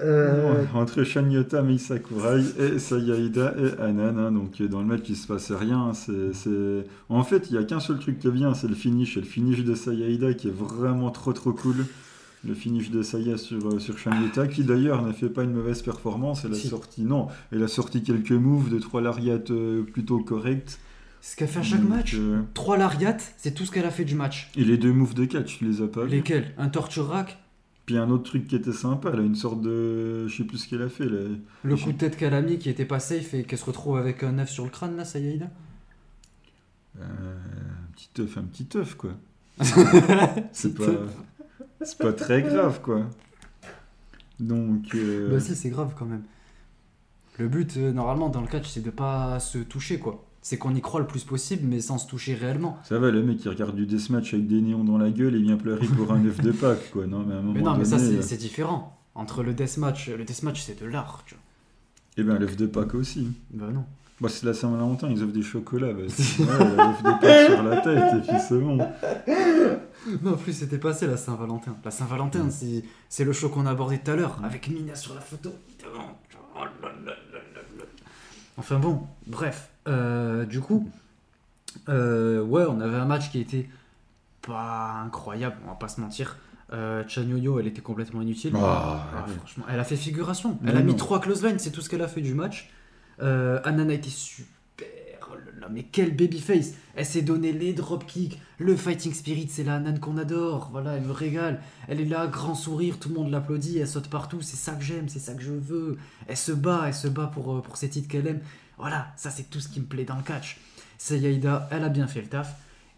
Euh, Entre Shanyota, Mei Sakurai et Sayaida et Anan. hein, donc dans le match il se passait rien. C'est, c'est- En fait, il n'y a qu'un seul truc qui vient, c'est le finish. Et le finish de Sayaida qui est vraiment trop trop cool. Le finish de Saya sur, euh, sur Shanyota, qui d'ailleurs n'a fait pas une mauvaise performance. Elle a Si. sorti, non, elle a sorti quelques moves de trois lariats euh, plutôt corrects. Ce qu'elle fait à chaque Donc, match. euh, Trois lariats, c'est tout ce qu'elle a fait du match. Et les deux moves de catch, tu les as pas Lesquels Un torture rack Puis un autre truc qui était sympa, elle a une sorte de. Je sais plus ce qu'elle a fait. Là. Le coup de tête qu'elle a mis qui était pas safe et qu'elle se retrouve avec un œuf sur le crâne là, Sayaida Euh, un petit œuf, un petit œuf quoi. C'est pas, c'est pas très grave quoi. Donc. euh, Bah si, c'est grave quand même. Le but, euh, normalement, dans le catch, c'est de pas se toucher, quoi. C'est qu'on y croit le plus possible, mais sans se toucher réellement. Ça va, le mec qui regarde du deathmatch avec des néons dans la gueule et vient pleurer pour un œuf de Pâques quoi. Non, mais à un moment Mais non, mais ça, c'est différent. Entre le deathmatch, le deathmatch, c'est de l'art, tu vois. Eh ben l'œuf de Pâques aussi. Bah non. Bah, c'est la Saint-Valentin, ils offrent des chocolats. Bah, ouais, l'œuf de Pâques sur la tête et puis c'est bon. Non, en plus, c'était passé la Saint-Valentin. La Saint-Valentin, c'est c'est le show qu'on a abordé tout à l'heure, avec Mina sur la photo. Oh. Enfin bon, bref. Euh, du coup, euh, ouais, on avait un match qui était pas incroyable, on va pas se mentir. Euh, Chan Yo-Yo, elle était complètement inutile. Ah, Ah, franchement, elle a fait figuration. Elle a mis non. trois close lines, c'est tout ce qu'elle a fait du match. Euh, Anana était super. Oh là mais quel babyface Elle s'est donné les dropkicks, le fighting spirit, c'est la Anan qu'on adore. Voilà, elle me régale. Elle est là, grand sourire, tout le monde l'applaudit, elle saute partout. C'est ça que j'aime, c'est ça que je veux. Elle se bat, elle se bat pour, euh, pour ces titres qu'elle aime. Voilà, ça c'est tout ce qui me plaît dans le catch. Sayaida, elle a bien fait le taf.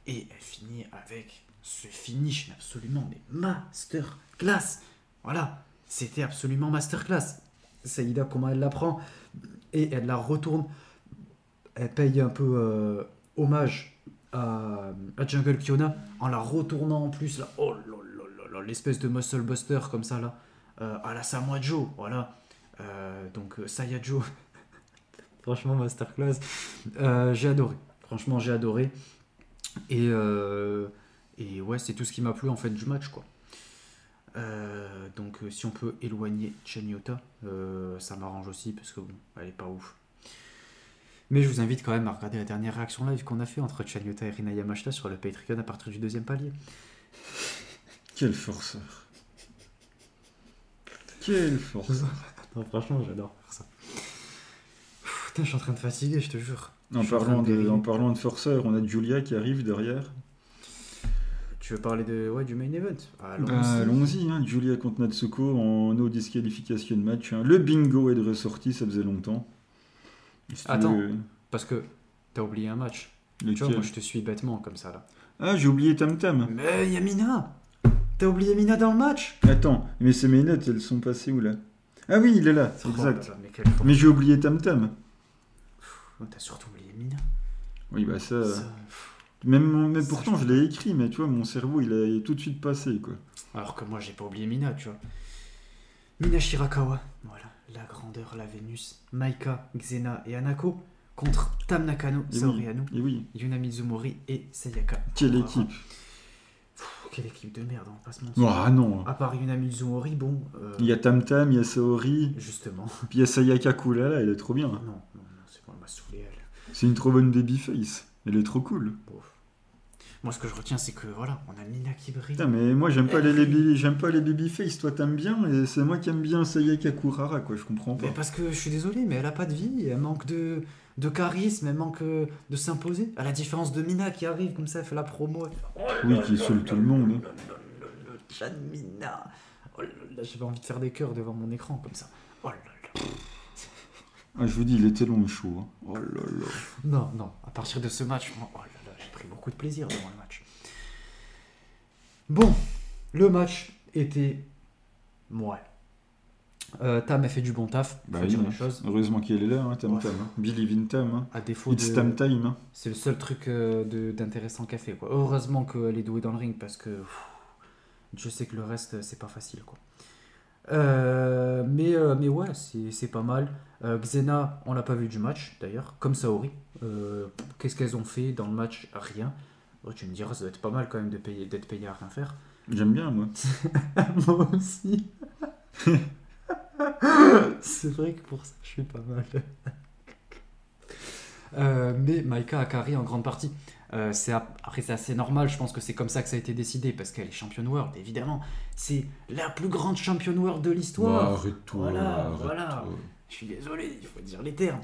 Et elle finit avec ce finish absolument mais masterclass. Voilà, c'était absolument masterclass. Saïda, comment elle la prend et elle la retourne. Elle paye un peu euh, hommage à, Jungle Kiona en la retournant en plus là. Oh là là là là, l'espèce de muscle buster comme ça là. Euh, à la Samoa Joe, voilà. Euh, donc Saya Joe. Franchement, masterclass. Euh, j'ai adoré. Franchement, j'ai adoré. Et, euh, et ouais, c'est tout ce qui m'a plu en fait du match quoi. Euh, donc si on peut éloigner Chenyota, ça m'arrange aussi parce que bon, elle est pas ouf. Mais je vous invite quand même à regarder la dernière réaction live qu'on a fait entre Chenyota et Rina Yamashita sur le Patreon à partir du deuxième palier. Quel forceur. Quel forceur. Non, franchement, j'adore faire ça. Putain, je suis en train de fatiguer, je te jure. En parlant, de en parlant de forceur, on a Julia qui arrive derrière. Tu veux parler de, ouais, du main event? Allons-y. Bah, hein, Julia contre Natsuko en no disqualification match. hein. Le bingo est de ressorti, ça faisait longtemps. Si Attends. veux- Parce que t'as oublié un match. Tu vois, moi je te suis bêtement comme ça là. Ah, j'ai oublié Tam Tam. Mais Yamina T'as oublié Mina dans le match? Attends, mais c'est mes notes, elles sont passées où là? Ah oui, il est là, Oh exact. là. Mais j'ai oublié Tam Tam. Oh, T'as surtout oublié Mina. Oui, bah ça. Ça, Même, même Ça, pourtant, je- je l'ai écrit, mais tu vois, mon cerveau, il a tout de suite passé, quoi. Alors que moi j'ai pas oublié Mina, tu vois. Mina Shirakawa, voilà, la grandeur, la Vénus, Maika, Xena et Anako contre Tam Nakano, Et Saori oui. Anu, Et oui, Yuna Mizumori et Sayaka. quelle équipe Pff, Quelle équipe de merde, on va pas se mentir. Ah non À part Yuna Mizumori, bon, euh, Il y a Tam Tam, il y a Saori, justement. puis il y a Sayaka Kulala, elle est trop bien. Non, non, non, c'est bon, elle m'a saoulé elle. C'est une trop bonne babyface. Elle est trop cool. Moi ce que je retiens c'est que voilà, on a Mina qui brille. Putain, mais moi j'aime pas les, baby- j'aime pas les babyface, toi t'aimes bien, et c'est moi qui aime bien Sayaka Kurara, quoi, je comprends pas. Mais parce que je suis désolé, mais elle a pas de vie, elle manque de, de charisme, elle manque euh, de s'imposer. À la différence de Mina qui arrive comme ça, elle fait la promo. Oui, qui saoule tout le monde. hein. Mina. Oh là là, j'avais envie de faire des cœurs devant mon écran comme ça. Oh là là. Ah, je vous dis, il était long et chaud. hein. Oh là là. Non, non, à partir de ce match, moi, oh là là, j'ai pris beaucoup de plaisir devant le match. Bon, le match était. Ouais. Euh, Tam a fait du bon taf, Bah faut oui, dire hein. les choses. Heureusement qu'il est là, hein, Tam Ouais. Tam. hein. Believe in Tam. Hein. À défaut It's de. Tam Time. Hein. C'est le seul truc euh, de- d'intéressant qu'elle fait. Quoi. Heureusement qu'elle est douée dans le ring parce que pff, je sais que le reste, euh, c'est pas facile. Quoi. Euh, mais, euh, mais ouais, c'est c'est pas mal. Euh, Xena, on l'a pas vu du match d'ailleurs, comme Saori. Euh, Qu'est-ce qu'elles ont fait dans le match? Rien. Oh, tu me diras, ça doit être pas mal quand même de payer- d'être payé à rien faire. J'aime bien, moi. Moi aussi. c'est vrai que pour ça, je suis pas mal. Mais Maika a carré en grande partie. Euh, après, c'est assez normal, je pense que c'est comme ça que ça a été décidé, parce qu'elle est championne world, évidemment. C'est la plus grande championne world de l'histoire. Bah, arrête-toi, Voilà, voilà. Je suis désolé, il faut dire les termes.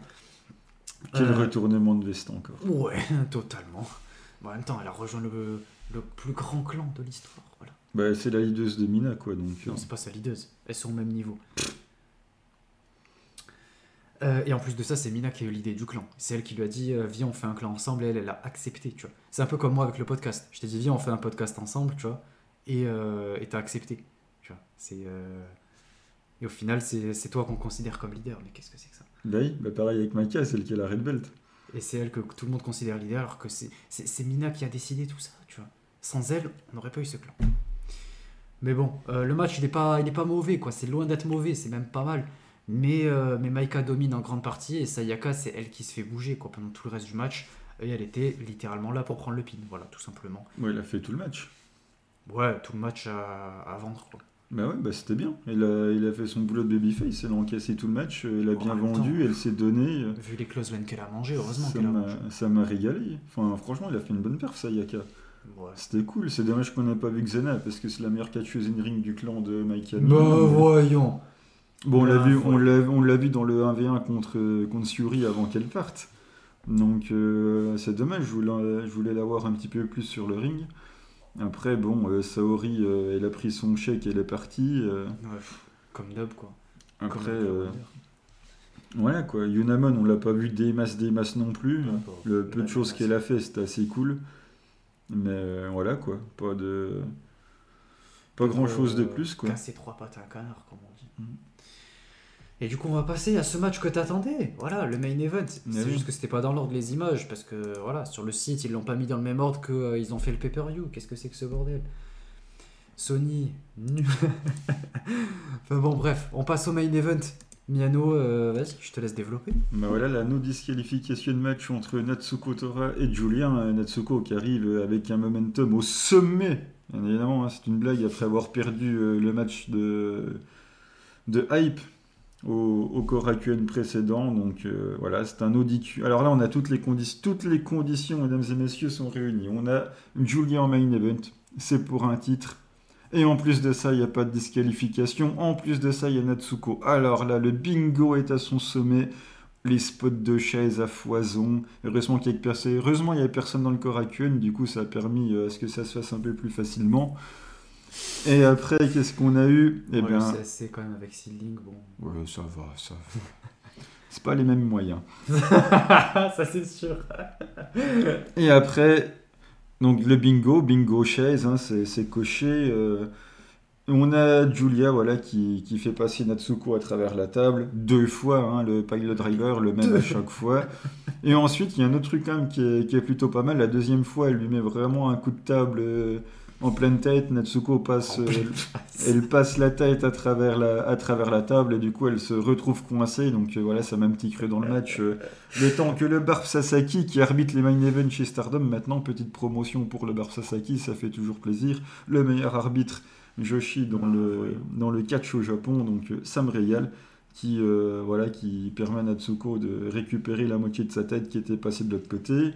Quel Euh, retournement de veste encore. Ouais, totalement. Bon, en même temps, elle a rejoint le, le plus grand clan de l'histoire. Voilà. Bah, c'est la leaduse de Mina, quoi. Donc, euh, Non, c'est pas sa leaduse. Elles sont au même niveau. Euh, et en plus de ça, c'est Mina qui a eu l'idée du clan. C'est elle qui lui a dit euh, Viens, on fait un clan ensemble. Et elle, elle a accepté, tu vois. C'est un peu comme moi avec le podcast. Je t'ai dit Viens, on fait un podcast ensemble, tu vois. Et euh, t'as accepté. Tu vois. C'est. euh, Et au final, c'est c'est toi qu'on considère comme leader. Mais qu'est-ce que c'est que ça? Bah oui, bah pareil avec Maika, celle qui a la red belt. Et c'est elle que tout le monde considère leader, alors que c'est c'est- c'est Mina qui a décidé tout ça, tu vois. Sans elle, on n'aurait pas eu ce clan. Mais bon, euh, le match, il n'est pas, il est pas mauvais, quoi. C'est loin d'être mauvais, c'est même pas mal. Mais, euh, mais Maika domine en grande partie, et Sayaka, c'est elle qui se fait bouger, quoi, pendant tout le reste du match. Et elle était littéralement là pour prendre le pin, voilà, tout simplement. Ouais, il a fait tout le match. Ouais, tout le match à, à vendre, quoi. Bah ouais, bah c'était bien. Il a, il a fait son boulot de babyface, elle a encaissé tout le match, elle a En bien vendu, elle s'est donnée. Vu les close lines qu'elle a mangé, heureusement Ça qu'elle a mangé. ça m'a régalé. Enfin, franchement, il a fait une bonne perf, Sayaka. Ouais. C'était cool. C'est dommage qu'on n'ait pas vu Xena parce que c'est la meilleure catcheuse in ring du clan de Mike Bah voyons Bon, on l'a vu, ouais. on l'a, on l'a vu dans le 1v1 contre, contre Suri avant qu'elle parte. Donc euh, c'est dommage, je voulais, je voulais l'avoir un petit peu plus sur le ring. Après, bon, euh, Saori, euh, elle a pris son chèque elle est partie. euh, Ouais, Comme d'hab, quoi. après, euh, voilà quoi. Yunamon, on l'a pas vu des masses, des masses non plus. Ouais, pas- Le peu de choses qu'elle a fait, c'était assez cool. Mais euh, voilà quoi, pas de. Pas grand chose de Euh, plus quoi. Casser trois pattes à un canard, comme on dit. Mhm. Et du coup, on va passer à ce match que t'attendais. Voilà, le main event. C'est Mais oui. juste que c'était pas dans l'ordre les images, parce que voilà, sur le site, ils l'ont pas mis dans le même ordre que euh, ils ont fait le pay-per-view. Qu'est-ce que c'est que ce bordel? Sony, enfin bon, bref, on passe au main event. Miano, euh, vas-y, je te laisse développer. Bah voilà la no disqualification match entre Natsuko Tora et Julien. Euh, Natsuko qui arrive avec un momentum au sommet. Bien évidemment, hein, c'est une blague après avoir perdu euh, le match de, de Hype au, au précédent. Donc euh, voilà, c'est un Audicu. Alors là, on a toutes les, conditions toutes les conditions, mesdames et messieurs, sont réunies. On a Julien en main event, c'est pour un titre. Et en plus de ça, il n'y a pas de disqualification. En plus de ça, il y a Natsuko. Alors là, le bingo est à son sommet. Les spots de chaises à foison. Heureusement qu'il n'y avait personne dans le Korakuen. Du coup, ça a permis euh, à ce que ça se fasse un peu plus facilement. Et après, qu'est-ce qu'on a eu? Eh Ouais, bien, le CSC quand même avec Seedling, bon. ouais, ça va, ça va. C'est pas les mêmes moyens. ça c'est sûr. Et après, donc le bingo, bingo chaise, hein, c'est coché. euh, on a Julia voilà, qui, qui fait passer Natsuko à travers la table, deux fois, hein, le pilot driver, le même à chaque fois. Et ensuite, il y a un autre truc quand même qui est, qui est plutôt pas mal. La deuxième fois, elle lui met vraiment un coup de table euh, en pleine tête. Natsuko passe, euh, pleine elle passe la tête à travers la, à travers la table et du coup elle se retrouve coincée. Donc euh, voilà, ça m'a un petit creux dans le match. euh, le temps que le Barb Sasaki qui arbitre les main events chez Stardom, maintenant petite promotion pour le Barb Sasaki, ça fait toujours plaisir. Le meilleur arbitre Joshi dans, Ah, le, oui. dans le catch au Japon, donc ça me régale. Qui, euh, voilà, qui permet à Natsuko de récupérer la moitié de sa tête qui était passée de l'autre côté.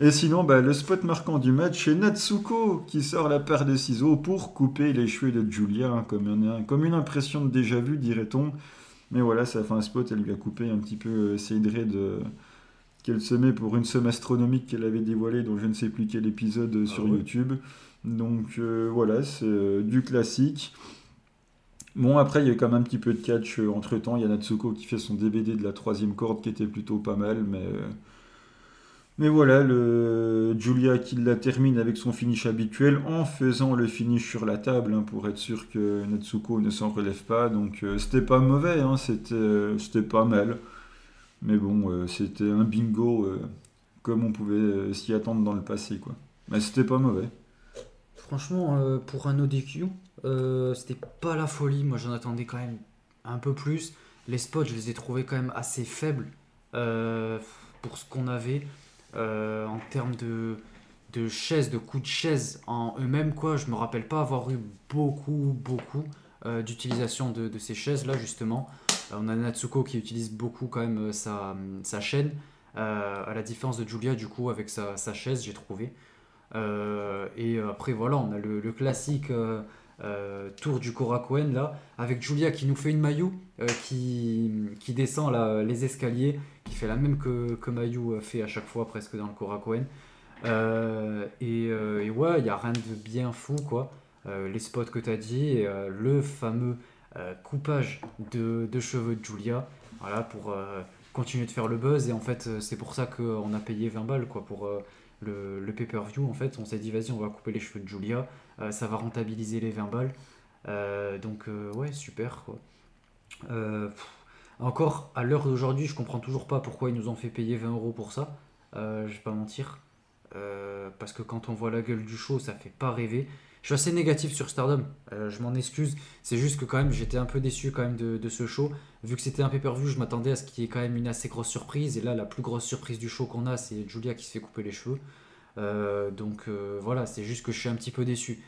Et sinon, bah, le spot marquant du match, c'est Natsuko qui sort la paire de ciseaux pour couper les cheveux de Julia, hein, comme, un- comme une impression de déjà vu, dirait-on. Mais voilà, ça fait un spot, elle lui a coupé un petit peu euh, ses dreads de qu'elle se met pour une somme astronomique qu'elle avait dévoilée dans je ne sais plus quel épisode euh, Ah sur. YouTube. Donc euh, voilà, c'est euh, du classique. Bon, après, il y a quand même un petit peu de catch euh, entre temps. Il y a Natsuko qui fait son DVD de la troisième corde qui était plutôt pas mal, mais. Euh, Mais voilà, le Julia qui la termine avec son finish habituel en faisant le finish sur la table hein, pour être sûr que Natsuko ne s'en relève pas. Donc euh, c'était pas mauvais, hein, c'était, c'était pas mal. Mais bon, euh, c'était un bingo euh, comme on pouvait s'y attendre dans le passé. Mais c'était pas mauvais. Franchement, pour un ODQ, c'était pas la folie. Moi j'en attendais quand même un peu plus. Les spots, je les ai trouvés quand même assez faibles pour ce qu'on avait. Euh, en termes de, de chaises, de coups de chaise en eux-mêmes, quoi. Je me rappelle pas avoir eu beaucoup, beaucoup euh, d'utilisation de, ces chaises-là, justement. Euh, on a Natsuko qui utilise beaucoup quand même sa, sa chaîne, à la différence de Julia, du coup, avec sa, sa chaise, j'ai trouvé. et après, voilà, on a le classique tour du Korakuen, là, avec Julia qui nous fait une Mayu, qui, qui descend là, les escaliers qui fait la même que, que Mayu fait à chaque fois presque dans le Korakuen. Euh, et, euh, et, ouais, il n'y a rien de bien fou quoi. Euh, les spots que tu as dit, le fameux coupage de, de, cheveux de Julia, voilà, pour continuer de faire le buzz. Et en fait, c'est pour ça qu'on a payé 20 balles quoi, pour le, le pay-per-view. En fait, on s'est dit, vas-y, on va couper les cheveux de Julia, ça va rentabiliser les 20 balles. donc, ouais, super. Encore, à l'heure d'aujourd'hui, je comprends toujours pas pourquoi ils nous ont fait payer 20 euros pour ça. Euh, je vais pas mentir. Euh, parce que quand on voit la gueule du show, ça fait pas rêver. Je suis assez négatif sur Stardom, euh, je m'en excuse. C'est juste que quand même j'étais un peu déçu quand même de, ce show. Vu que c'était un pay-per-view, je m'attendais à ce qu'il y ait quand même une assez grosse surprise. Et là, la plus grosse surprise du show qu'on a, c'est Julia qui se fait couper les cheveux. Euh, donc voilà, c'est juste que je suis un petit peu déçu.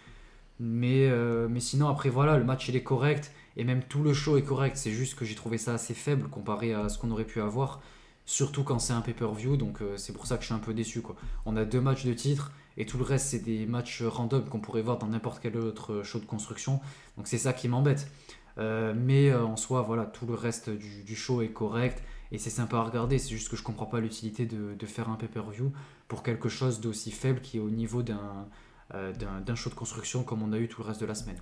Mais, mais sinon, après voilà, le match il est correct et même tout le show est correct. C'est juste que j'ai trouvé ça assez faible comparé à ce qu'on aurait pu avoir, surtout quand c'est un pay-per-view. Donc euh, c'est pour ça que je suis un peu déçu. Quoi. On a deux matchs de titre et tout le reste c'est des matchs random qu'on pourrait voir dans n'importe quel autre show de construction. Donc c'est ça qui m'embête. Euh, mais euh, en soi, voilà, tout le reste du, show est correct et c'est sympa à regarder. C'est juste que je comprends pas l'utilité de, faire un pay-per-view pour quelque chose d'aussi faible qui est au niveau d'un d'un show de construction comme on a eu tout le reste de la semaine.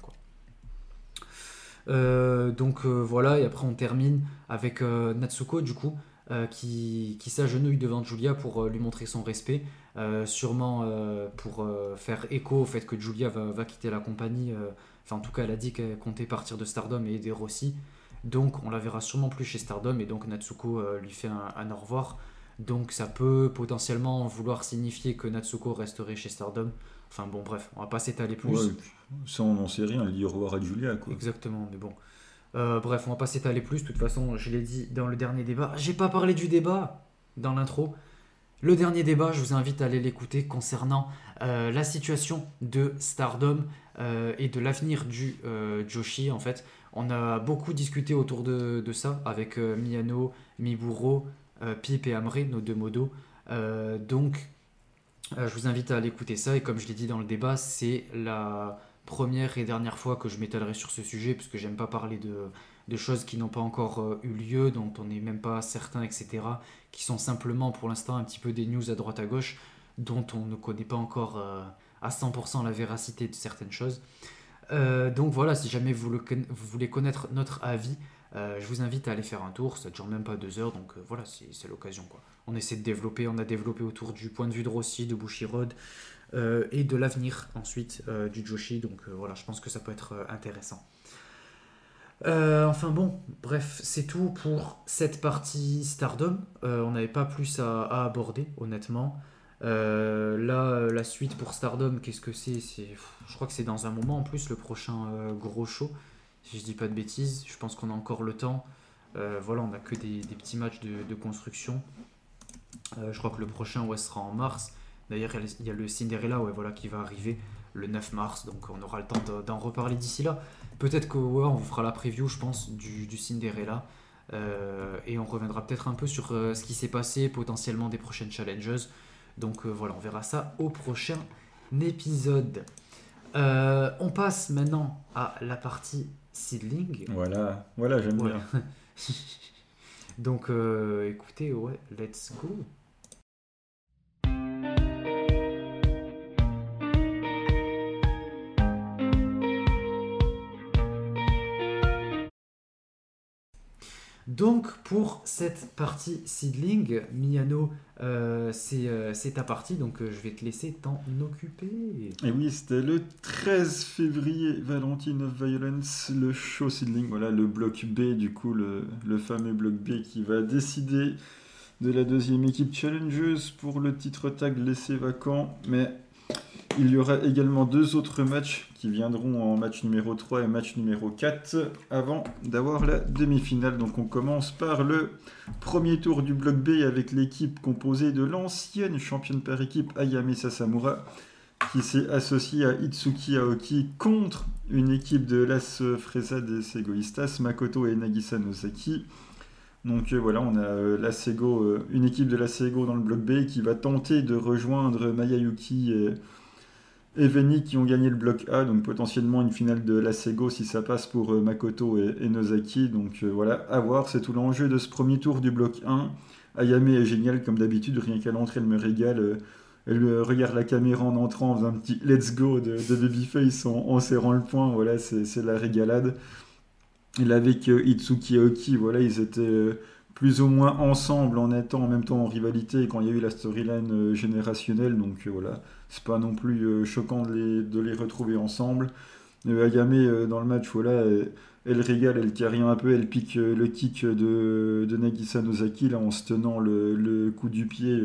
Euh, donc euh, voilà, et après on termine avec euh, Natsuko du coup, qui, qui s'agenouille devant Julia pour lui montrer son respect, sûrement pour faire écho au fait que Julia va, quitter la compagnie. Enfin, en tout cas, elle a dit qu'elle comptait partir de Stardom et aider Rossi. Donc, on la verra sûrement plus chez Stardom et donc Natsuko lui fait un, au revoir. Donc, ça peut potentiellement vouloir signifier que Natsuko resterait chez Stardom. Enfin, bon, bref, on va pas s'étaler plus. Ça, on n'en sait rien. Elle dit au revoir à Julia, quoi. Exactement, mais bon. Euh, bref, on va pas s'étaler plus. De toute façon, je l'ai dit dans le dernier débat. J'ai pas parlé du débat dans l'intro. Le dernier débat, je vous invite à aller l'écouter concernant euh, la situation de Stardom euh, et de l'avenir du Joshi. En fait, on a beaucoup discuté autour de, ça avec Miyano, Miburo, Pip et Amre, nos deux modos. donc, je vous invite à aller écouter ça. Et comme je l'ai dit dans le débat, c'est la première et dernière fois que je m'étalerai sur ce sujet, puisque j'aime pas parler de, choses qui n'ont pas encore euh, eu lieu, dont on n'est même pas certain, etc., qui sont simplement pour l'instant un petit peu des news à droite à gauche, dont on ne connaît pas encore euh, à 100% la véracité de certaines choses. Euh, donc voilà, si jamais vous, voulez connaître notre avis, je vous invite à aller faire un tour, ça dure même pas deux heures, donc voilà, c'est l'occasion. quoi. On essaie de développer, on a développé autour du point de vue de Rossi, de Bushirod, euh, et de l'avenir ensuite euh, du Joshi. Donc euh, voilà, je pense que ça peut être intéressant. enfin bon, bref, c'est tout pour cette partie Stardom. on n'avait pas plus à, aborder, honnêtement. Là, la suite pour Stardom, qu'est-ce que c'est? Je crois que c'est dans un moment en plus le prochain gros show. Si je dis pas de bêtises, je pense qu'on a encore le temps. voilà, on n'a que des, petits matchs de, construction. je crois que le prochain ouais, sera en mars. D'ailleurs, il y a le Cinderella ouais, voilà, qui va arriver le 9 mars, donc on aura le temps d'en reparler d'ici là. Peut-être qu'on on vous fera la preview, je pense, du, Cinderella. Euh, et on reviendra peut-être un peu sur euh, ce qui s'est passé, potentiellement des prochaines challenges. Donc euh, voilà, on verra ça au prochain épisode. on passe maintenant à la partie seedling. Voilà, voilà, j'aime bien. Donc écoutez, ouais, let's go. Donc pour cette partie seedling, Miyano euh, c'est ta partie, donc je vais te laisser t'en occuper. Et oui, c'était le 13 février, Valentine of Violence, le show seedling, voilà, le bloc B, du coup, le, le fameux bloc B qui va décider de la deuxième équipe challengeuse pour le titre tag laissé vacant. Mais il y aura également deux autres matchs qui viendront en match numéro 3 et match numéro 4 avant d'avoir la demi-finale. Donc on commence par le premier tour du bloc B avec l'équipe composée de l'ancienne championne par équipe Ayame Sasamura qui s'est associée à Itsuki Aoki contre une équipe de Las Fresa des Segoistas, Makoto et Nagisa Nosaki. Donc euh, voilà, on a euh, Sego, euh, une équipe de la Sego dans le bloc B qui va tenter de rejoindre Mayayuki et qui ont gagné le bloc A, donc potentiellement une finale de la Sego si ça passe pour Makoto et, Nozaki. Donc voilà, à voir, c'est tout l'enjeu de ce premier tour du bloc 1. Ayame est génial comme d'habitude, rien qu'à l'entrée elle me régale. Elle regarde la caméra en entrant en faisant un petit let's go de, Babyface en, en, serrant le poing. Voilà, c'est la régalade. Et avec Itsuki Aoki, voilà, ils étaient euh, plus ou moins ensemble en étant en même temps en rivalité quand il y a eu la storyline euh, générationnelle. Donc euh, voilà, c'est pas non plus choquant de les, de les, retrouver ensemble. Ayame dans le match, voilà, elle, régale, elle carry un peu, elle pique le kick de, de Nagisa Nozaki là, en se tenant le, le coup du pied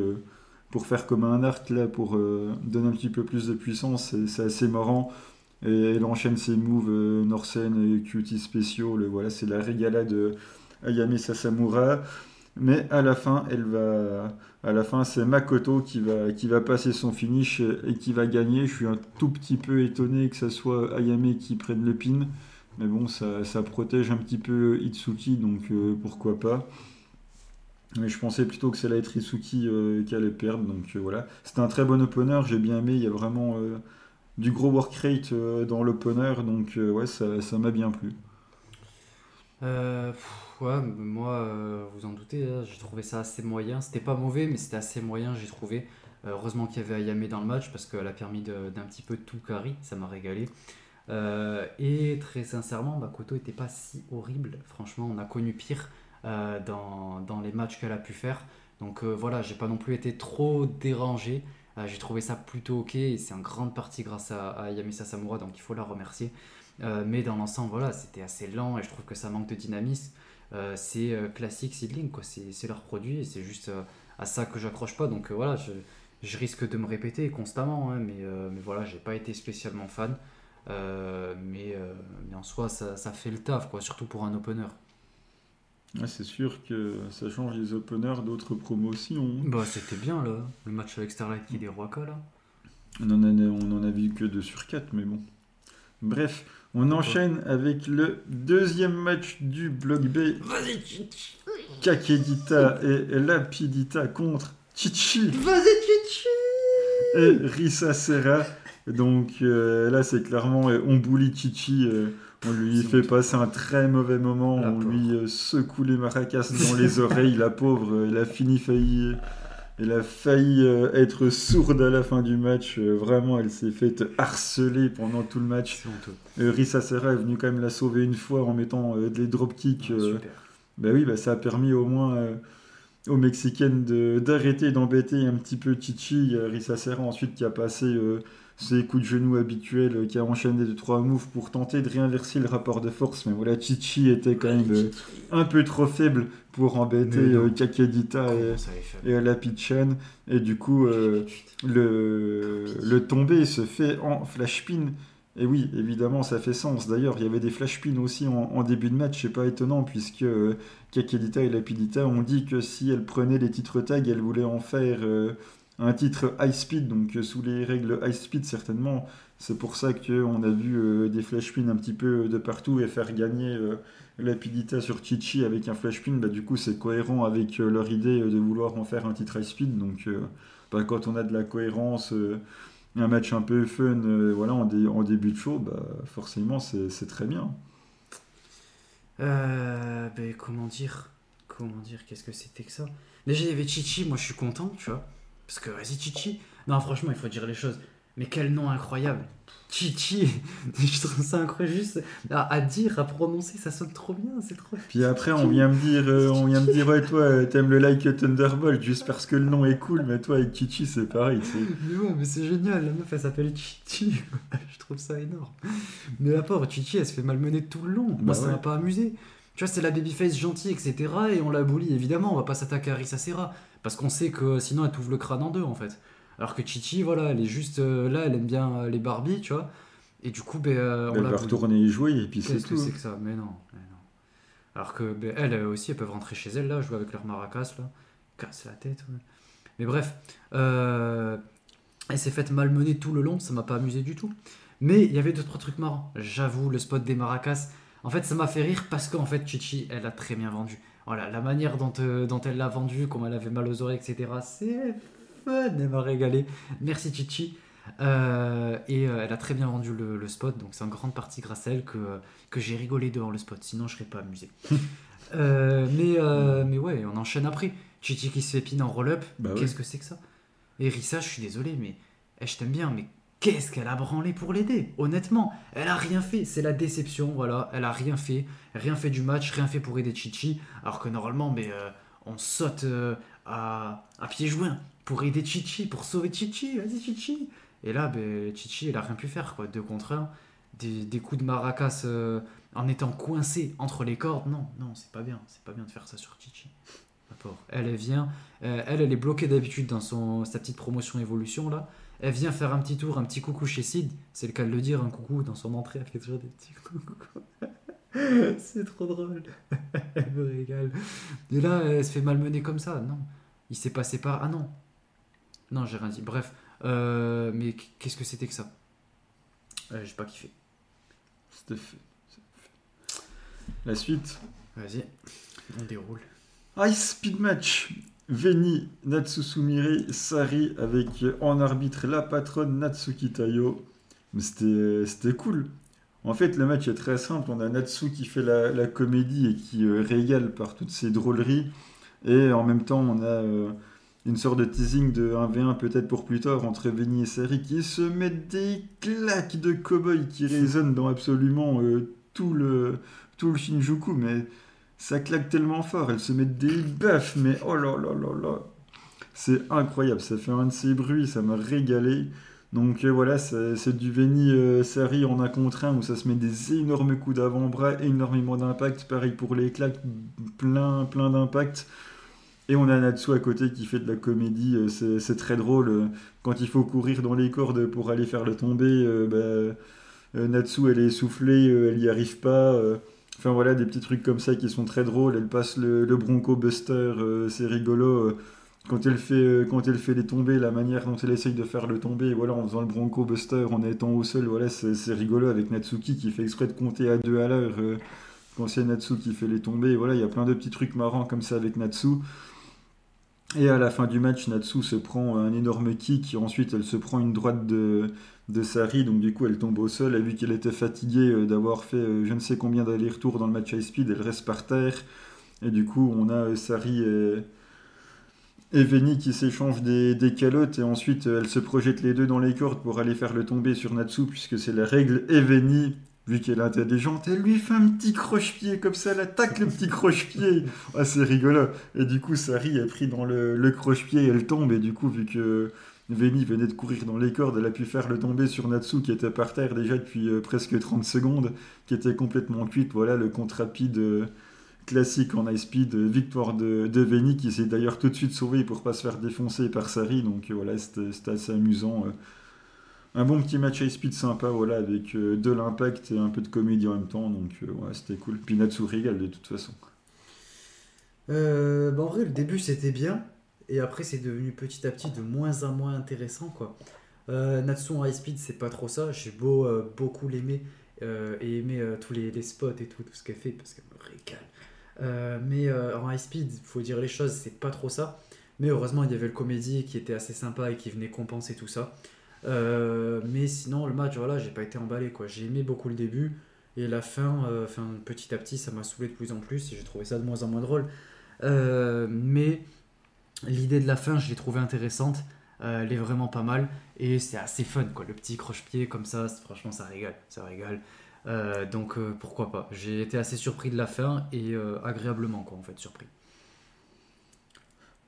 pour faire comme un arc là, pour donner un petit peu plus de puissance. C'est assez marrant. Et elle enchaîne ses moves euh, Norsen et Cutie spéciaux. Voilà, c'est la régalade de Ayame Sasamura. Mais à la fin, à la fin, c'est Makoto qui va, qui va passer son finish et qui va gagner. Je suis un tout petit peu étonné que ce soit Ayame qui prenne le pin. Mais bon, ça, protège un petit peu Itsuki, donc euh, pourquoi pas. Mais je pensais plutôt que c'est la Itsuki euh, qui allait perdre. Donc voilà. C'était un très bon opener, j'ai bien aimé. Il y a vraiment du gros work rate euh, dans l'opener, donc euh, ouais, ça, m'a bien plu. Euh, moi, vous en doutez, hein, j'ai trouvé ça assez moyen. C'était pas mauvais, mais c'était assez moyen, j'ai trouvé. heureusement qu'il y avait Ayame dans le match parce qu'elle a permis d'un petit peu tout carry, ça m'a régalé. et très sincèrement, Makoto était pas si horrible. Franchement, on a connu pire dans, dans, les matchs qu'elle a pu faire. Donc voilà, j'ai pas non plus été trop dérangé. Euh, j'ai trouvé ça plutôt ok et c'est en grande partie grâce à, Yamisa Samura, donc il faut la remercier. Euh, mais dans l'ensemble, voilà, c'était assez lent et je trouve que ça manque de dynamisme. Euh, c'est classique Seedling, quoi. C'est, leur produit et c'est juste à ça que j'accroche pas. Donc voilà, je, risque de me répéter constamment, hein, mais, mais voilà, j'ai pas été spécialement fan. mais, mais en soi, ça, ça, fait le taf, quoi, surtout pour un opener c'est sûr que ça change les openers d'autres promotions. Bah, c'était bien là, le match avec Starlight qui est des rois là. On en, a, on en a vu que 2 sur 4, mais bon. Bref, on enchaîne avec le deuxième match du bloc B. Vas-y, Chichi Kakedita et Lapidita contre Chichi. Vas-y, Chichi Et Risa Serra. Donc euh, là, c'est clairement on bully Chichi. Euh, on lui fait passer un très mauvais moment, on lui euh, secoue les maracas dans les oreilles, la pauvre, elle a fini failli, elle a failli euh, être sourde à la fin du match, euh, vraiment elle s'est faite harceler pendant tout le match. Risa Serra est venu quand même la sauver une fois en mettant des dropkicks. Ah, bah oui, bah, ça a permis au moins aux Mexicaines d'arrêter d'embêter un petit peu Chichi. Risa Serra ensuite qui a passé ses coups de genoux habituels euh, qui a enchaîné de trois moves pour tenter de réinverser le rapport de force. Mais voilà, Chichi était quand même euh, un peu trop faible pour embêter euh, Kakadita et, et la. Et du coup, le, le tombé se fait en flash pin. Et oui, évidemment, ça fait sens. D'ailleurs, il y avait des flash pins aussi en, début de match, c'est pas étonnant, puisque Kakadita et Lapidita ont dit que si elles prenaient les titres tag, elles voulaient en faire un titre high speed, donc euh, sous les règles high speed certainement. C'est pour ça qu'on a vu euh, des flash pins un petit peu de partout et faire gagner euh, Lapidita sur Chichi avec un flash pin. Bah, du coup, c'est cohérent avec leur idée de vouloir en faire un titre high speed. Donc, bah, quand on a de la cohérence, un match un peu fun, voilà, en, début de show, bah, forcément, c'est très bien. Euh, comment dire Comment dire Qu'est-ce que c'était que ça? Déjà, il y avait Chichi, moi je suis content, tu vois. Parce que, vas-y, Chichi. Non, franchement, il faut dire les choses. Mais quel nom incroyable Chichi Je trouve ça incroyable, juste à, à dire, à prononcer, ça sonne trop bien, c'est trop... Puis après, on vient me dire, euh, on vient me dire, ouais, toi, euh, t'aimes le like Thunderbolt juste parce que le nom est cool, mais toi, avec Chichi, c'est pareil. Mais bon, mais c'est génial, la meuf elle s'appelle Chichi, je trouve ça énorme. Mais la pauvre Chichi elle se fait malmener tout le long, moi Bah ça ouais. m'a pas amusé. Tu vois, c'est la babyface gentille, etc. Et on la bully, évidemment, on va pas s'attaquer à Risa Serra, parce qu'on sait que sinon elle t'ouvre le crâne en deux en fait. Alors que Chichi, voilà, elle est juste euh, là, elle aime bien euh, les Barbies, tu vois. Et du coup, ben, euh, on Elle va retourner y jouer et puis c'est Qu'est-ce que tout. c'est que ça? Mais non, mais non. Alors que ben, elles euh, aussi, elles peuvent rentrer chez elles là, jouer avec leur maracas là, casse la tête. ouais. Mais bref, elle s'est faite malmener tout le long, ça m'a pas amusé du tout. Mais il y avait deux trois trucs marrants. J'avoue, le spot des maracas. En fait, ça m'a fait rire parce qu'en fait, Chichi, elle a très bien vendu. Voilà, la manière dont, euh, dont elle l'a vendu, comme elle avait mal aux oreilles, etc. C'est fun, elle m'a régalé. Merci Chichi. Euh, et euh, elle a très bien vendu le, le spot, donc c'est en grande partie grâce à elle que, que j'ai rigolé devant le spot, sinon je serais pas amusé. Mais, mais ouais, on enchaîne après. Chichi qui se fait pin en roll-up, Bah qu'est-ce que c'est que ça? Et Rissa, je suis désolé, mais eh, je t'aime bien, mais qu'est-ce qu'elle a branlé pour l'aider Honnêtement, elle a rien fait, c'est la déception, voilà, elle a rien fait, rien fait du match, rien fait pour aider Chichi, alors que normalement, mais euh, on saute euh, à, à pieds joints pour aider Chichi, pour sauver Chichi, vas-y Chichi. Et là, ben, Chichi, elle a rien pu faire, quoi, deux contre un, des, coups de maracas euh, en étant coincé entre les cordes, non, non, c'est pas bien, c'est pas bien de faire ça sur Chichi. Elle, elle vient, elle, elle est bloquée d'habitude dans son, sa petite promotion évolution là. Elle vient faire un petit tour, un petit coucou chez Sid. C'est le cas de le dire, un coucou dans son entrée. Elle fait toujours des petits coucou. C'est trop drôle. elle me régale. Et là, elle se fait malmener comme ça. Non. Il s'est passé par. Ah non. Non, j'ai rien dit. Bref. Euh, mais qu'est-ce que c'était que ça? Euh, J'ai pas kiffé. C'était fait. C'était fait. La suite. Vas-y. On déroule. Ice Speed Match. Veni, Natsusumire, Sari avec euh, en arbitre la patronne Natsuki Tayo. Mais c'était cool. En fait, le match est très simple. On a Natsu qui fait la, la comédie et qui euh, régale par toutes ses drôleries. Et en même temps, on a euh, une sorte de teasing de 1v1 peut-être pour plus tard entre Veni et Sari qui se mettent des claques de cow-boy qui résonnent dans absolument euh, tout, le, tout le Shinjuku. Mais ça claque tellement fort, elles se mettent des baffes, mais oh là là là là. C'est incroyable, ça fait un de ces bruits, ça m'a régalé. Donc euh, voilà, c'est du Veni euh, Sari en un contre un où ça se met des énormes coups d'avant-bras, énormément d'impact. Pareil pour les claques, plein, plein d'impact. Et on a Natsu à côté qui fait de la comédie, euh, c'est très drôle. Quand il faut courir dans les cordes pour aller faire le tomber, bah, Natsu elle est essoufflée, elle y arrive pas. Enfin voilà, des petits trucs comme ça qui sont très drôles. Elle passe le, Bronco Buster, euh, c'est rigolo. euh, quand elle, fait, euh, quand elle fait les tombées, la manière dont elle essaye de faire le tomber, voilà, en faisant le Bronco Buster, en étant au sol, voilà, c'est rigolo avec Natsuki qui fait exprès de compter à deux à l'heure. quand c'est Natsu qui fait les tombées, voilà, il y a plein de petits trucs marrants comme ça avec Natsu. Et à la fin du match, Natsu se prend un énorme kick, et ensuite elle se prend une droite de, de Sari, donc du coup elle tombe au sol, et vu qu'elle était fatiguée euh, d'avoir fait euh, je ne sais combien d'allers-retours dans le match high speed, elle reste par terre, et du coup on a euh, Sari et, et Veni qui s'échangent des, des calottes, et ensuite elles se projettent les deux dans les cordes pour aller faire le tomber sur Natsu, puisque c'est la règle, et Veni, vu qu'elle est intelligente, elle lui fait un petit croche-pied, comme ça elle attaque le petit croche-pied, ah c'est rigolo, et du coup Sari est pris dans le, le croche-pied, elle tombe, et du coup vu que... Veni venait de courir dans les cordes, elle a pu faire le tomber sur Natsu qui était par terre déjà depuis euh, presque 30 secondes, qui était complètement cuite. Voilà le compte rapide euh, classique en high speed, euh, victoire de, de Veni qui s'est d'ailleurs tout de suite sauvé pour pas se faire défoncer par Sari. Donc voilà, c'était assez amusant. Un bon petit match high speed sympa, voilà, avec de l'impact et un peu de comédie en même temps. Donc ouais, c'était cool. Puis Natsu régale de toute façon. Euh, bah en vrai, le début c'était bien, et après c'est devenu petit à petit de moins en moins intéressant quoi. Euh, Natsu en high speed, c'est pas trop ça. J'ai beau euh, beaucoup l'aimer euh, et aimer euh, tous les, spots et tout, tout ce qu'elle fait parce qu'elle me régale. Mais en high speed, faut dire les choses, c'est pas trop ça. Mais heureusement, il y avait le comédie qui était assez sympa et qui venait compenser tout ça. Mais sinon, le match, voilà, j'ai pas été emballé quoi. J'ai aimé beaucoup le début et la fin, enfin, petit à petit, ça m'a saoulé de plus en plus et j'ai trouvé ça de moins en moins drôle. Mais l'idée de la fin, je l'ai trouvée intéressante. elle est vraiment pas mal et c'est assez fun quoi. Le petit croche-pied comme ça, franchement ça régale, ça régale. donc pourquoi pas. J'ai été assez surpris de la fin et agréablement quoi en fait surpris.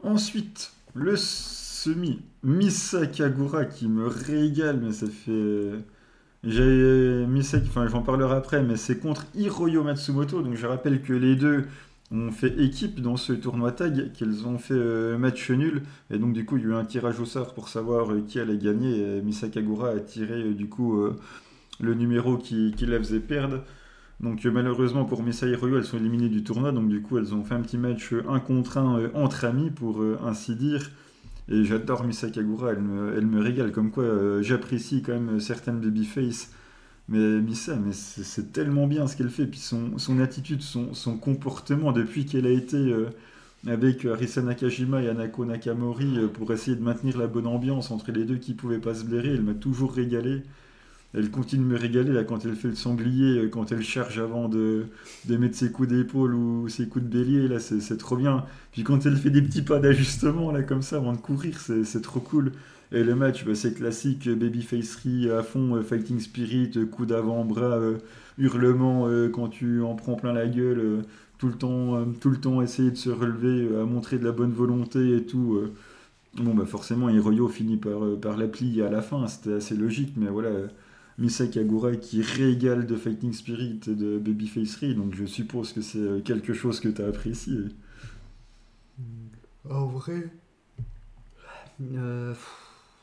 Ensuite, le semi Misa Kagura qui me régale, mais ça fait. J'ai Misa, enfin j'en parlerai après, mais c'est contre Hiroyo Matsumoto. Donc je rappelle que les deux ont fait équipe dans ce tournoi tag, qu'ils ont fait euh, match nul. Et donc du coup il y a eu un tirage au sort pour savoir euh, qui allait gagner. Et Misa Kagura a tiré euh, du coup le numéro qui, qui la faisait perdre. Donc malheureusement pour Misa et elles sont éliminées du tournoi. Donc du coup elles ont fait un petit match un contre un entre amis pour ainsi dire. Et j'adore Misa Kagura, elle me, elle me régale. Comme quoi, j'apprécie quand même certaines babyface. Mais Misa, mais c'est tellement bien ce qu'elle fait. Puis son, attitude, son, comportement depuis qu'elle a été euh, avec Arisa Nakajima et Anako Nakamori euh, pour essayer de maintenir la bonne ambiance entre les deux qui pouvaient pas se blairer, elle m'a toujours régalé elle continue de me régaler là quand elle fait le sanglier, euh, quand elle charge avant de, de mettre ses coups d'épaule ou ses coups de bélier, là c'est trop bien. Puis quand elle fait des petits pas d'ajustement là comme ça avant de courir, c'est trop cool. Et le match, bah, c'est classique, babyfacerie à fond, euh, fighting spirit, coup d'avant-bras, euh, hurlement quand tu en prends plein la gueule, tout, le temps, tout le temps essayer de se relever, à montrer de la bonne volonté et tout. Bon, bah forcément, Hiroyo finit par, par l'appli à la fin, c'était assez logique, mais voilà Misa Kagura qui régale de Fighting Spirit et de Babyfacery, donc je suppose que c'est euh, quelque chose que tu as apprécié. En vrai, euh,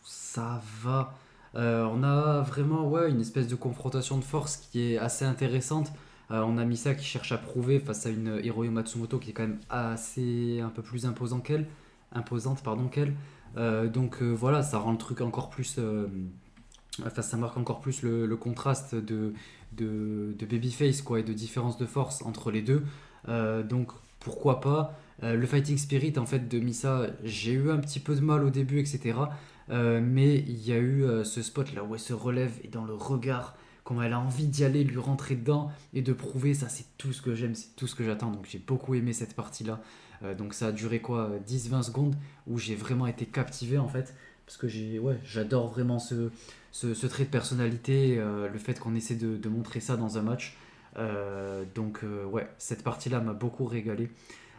ça va. Euh, on a vraiment ouais, une espèce de confrontation de force qui est assez intéressante. on a Misa qui cherche à prouver face à une Hiroyo Matsumoto qui est quand même assez un peu plus imposant qu'elle, imposante pardon qu'elle. donc voilà, ça rend le truc encore plus Ça marque encore plus le, contraste de, de, Babyface quoi, et de différence de force entre les deux. Euh, donc pourquoi pas. Euh, le fighting spirit en fait de Misa, j'ai eu un petit peu de mal au début, etc. Euh, mais il y a eu ce spot là où elle se relève et dans le regard, quand elle a envie d'y aller, lui rentrer dedans et de prouver, ça c'est tout ce que j'aime, c'est tout ce que j'attends. Donc j'ai beaucoup aimé cette partie là. donc ça a duré quoi 10-20 secondes où j'ai vraiment été captivé en fait. Parce que j'ai, ouais, j'adore vraiment ce, ce, trait de personnalité, euh, le fait qu'on essaie de, montrer ça dans un match. Euh, donc euh, ouais, cette partie-là m'a beaucoup régalé.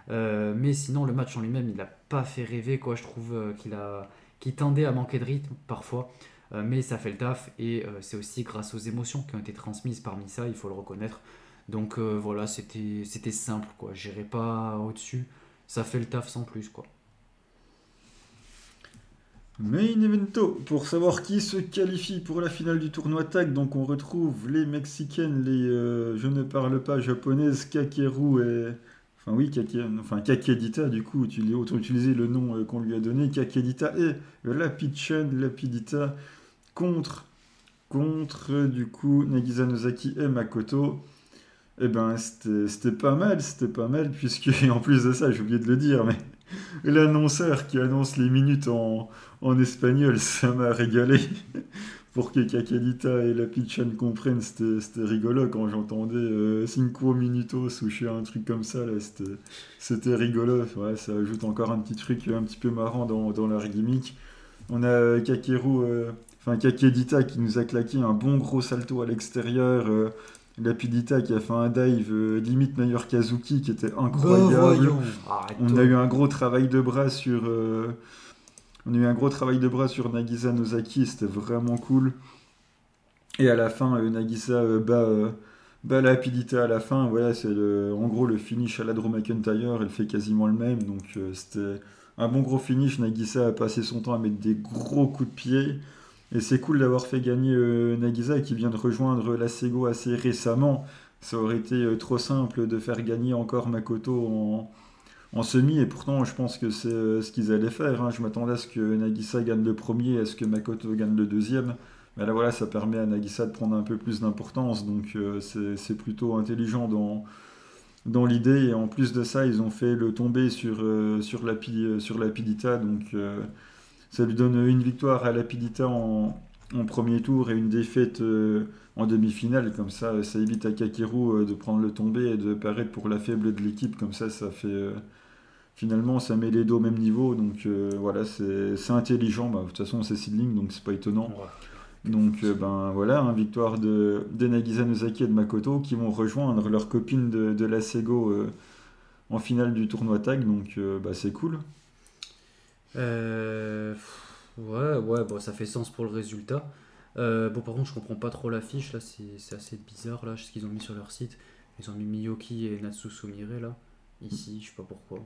mais sinon, le match en lui-même, il n'a pas fait rêver, quoi. Je trouve qu'il a, qu'il tendait à manquer de rythme parfois, mais ça fait le taf et c'est aussi grâce aux émotions qui ont été transmises parmi ça, il faut le reconnaître. Donc voilà, c'était, c'était simple, quoi. J'irai pas au-dessus, ça fait le taf sans plus, quoi. Main evento, pour savoir qui se qualifie pour la finale du tournoi tag, donc on retrouve les Mexicaines, les euh, je ne parle pas japonaises, Kakeru et... Enfin oui, Kake, enfin Kakedita, du coup, tu, autant utiliser le nom euh, qu'on lui a donné, Kakedita et Lapidchen, Lapidita, contre, contre, du coup, Nagisa Nozaki et Makoto. Eh ben, c'était pas mal, c'était pas mal, puisque, en plus de ça, j'ai oublié de le dire, mais l'annonceur qui annonce les minutes en, en espagnol, ça m'a régalé. Pour que Kakadita et la Pichan comprennent, c'était rigolo quand j'entendais euh, Cinco Minutos ou je un truc comme ça, c'était rigolo. Ouais, ça ajoute encore un petit truc un petit peu marrant dans, dans leur gimmick. On a Kakeru, euh, enfin Kakadita qui nous a claqué un bon gros salto à l'extérieur. Euh, Lapidita qui a fait un dive euh, limite meilleur Kazuki qui était incroyable. on a eu un gros travail de bras sur. Euh, on a eu un gros travail de bras sur Nagisa Nozaki, c'était vraiment cool. Et à la fin, euh, Nagisa bat, bat Lapidita à la fin. Voilà, c'est en gros le finish à la Drew McIntyre, elle fait quasiment le même. Donc c'était un bon gros finish. Nagisa a passé son temps à mettre des gros coups de pied. Et c'est cool d'avoir fait gagner euh, Nagisa qui vient de rejoindre la Sego assez récemment. Ça aurait été euh, trop simple de faire gagner encore Makoto en, en semi, et pourtant je pense que c'est euh, ce qu'ils allaient faire. Hein. Je m'attendais à ce que Nagisa gagne le premier, à ce que Makoto gagne le deuxième. Mais là voilà, ça permet à Nagisa de prendre un peu plus d'importance, donc c'est plutôt intelligent dans, l'idée. Et en plus de ça, ils ont fait le tomber sur, sur, la, sur Lapidita, donc ça lui donne une victoire à Lapidita en, en premier tour et une défaite euh, en demi-finale. Comme ça, ça évite à Kakeru euh, de prendre le tombé et de paraître pour la faible de l'équipe. Comme ça, ça fait, euh, finalement, ça met les deux au même niveau. Donc voilà, c'est intelligent. Bah, de toute façon, c'est seedling, donc c'est pas étonnant. Donc ben voilà, hein, victoire de, de Nagisa Nozaki et de Makoto qui vont rejoindre leur copine de, de la Sego en finale du tournoi tag, donc bah, c'est cool. Euh, ouais, ouais, bon, ça fait sens pour le résultat. Euh, bon, par contre, je comprends pas trop l'affiche, là, c'est assez bizarre, là, ce qu'ils ont mis sur leur site. Ils ont mis Miyoki et Natsu Sumire, là, ici, je sais pas pourquoi.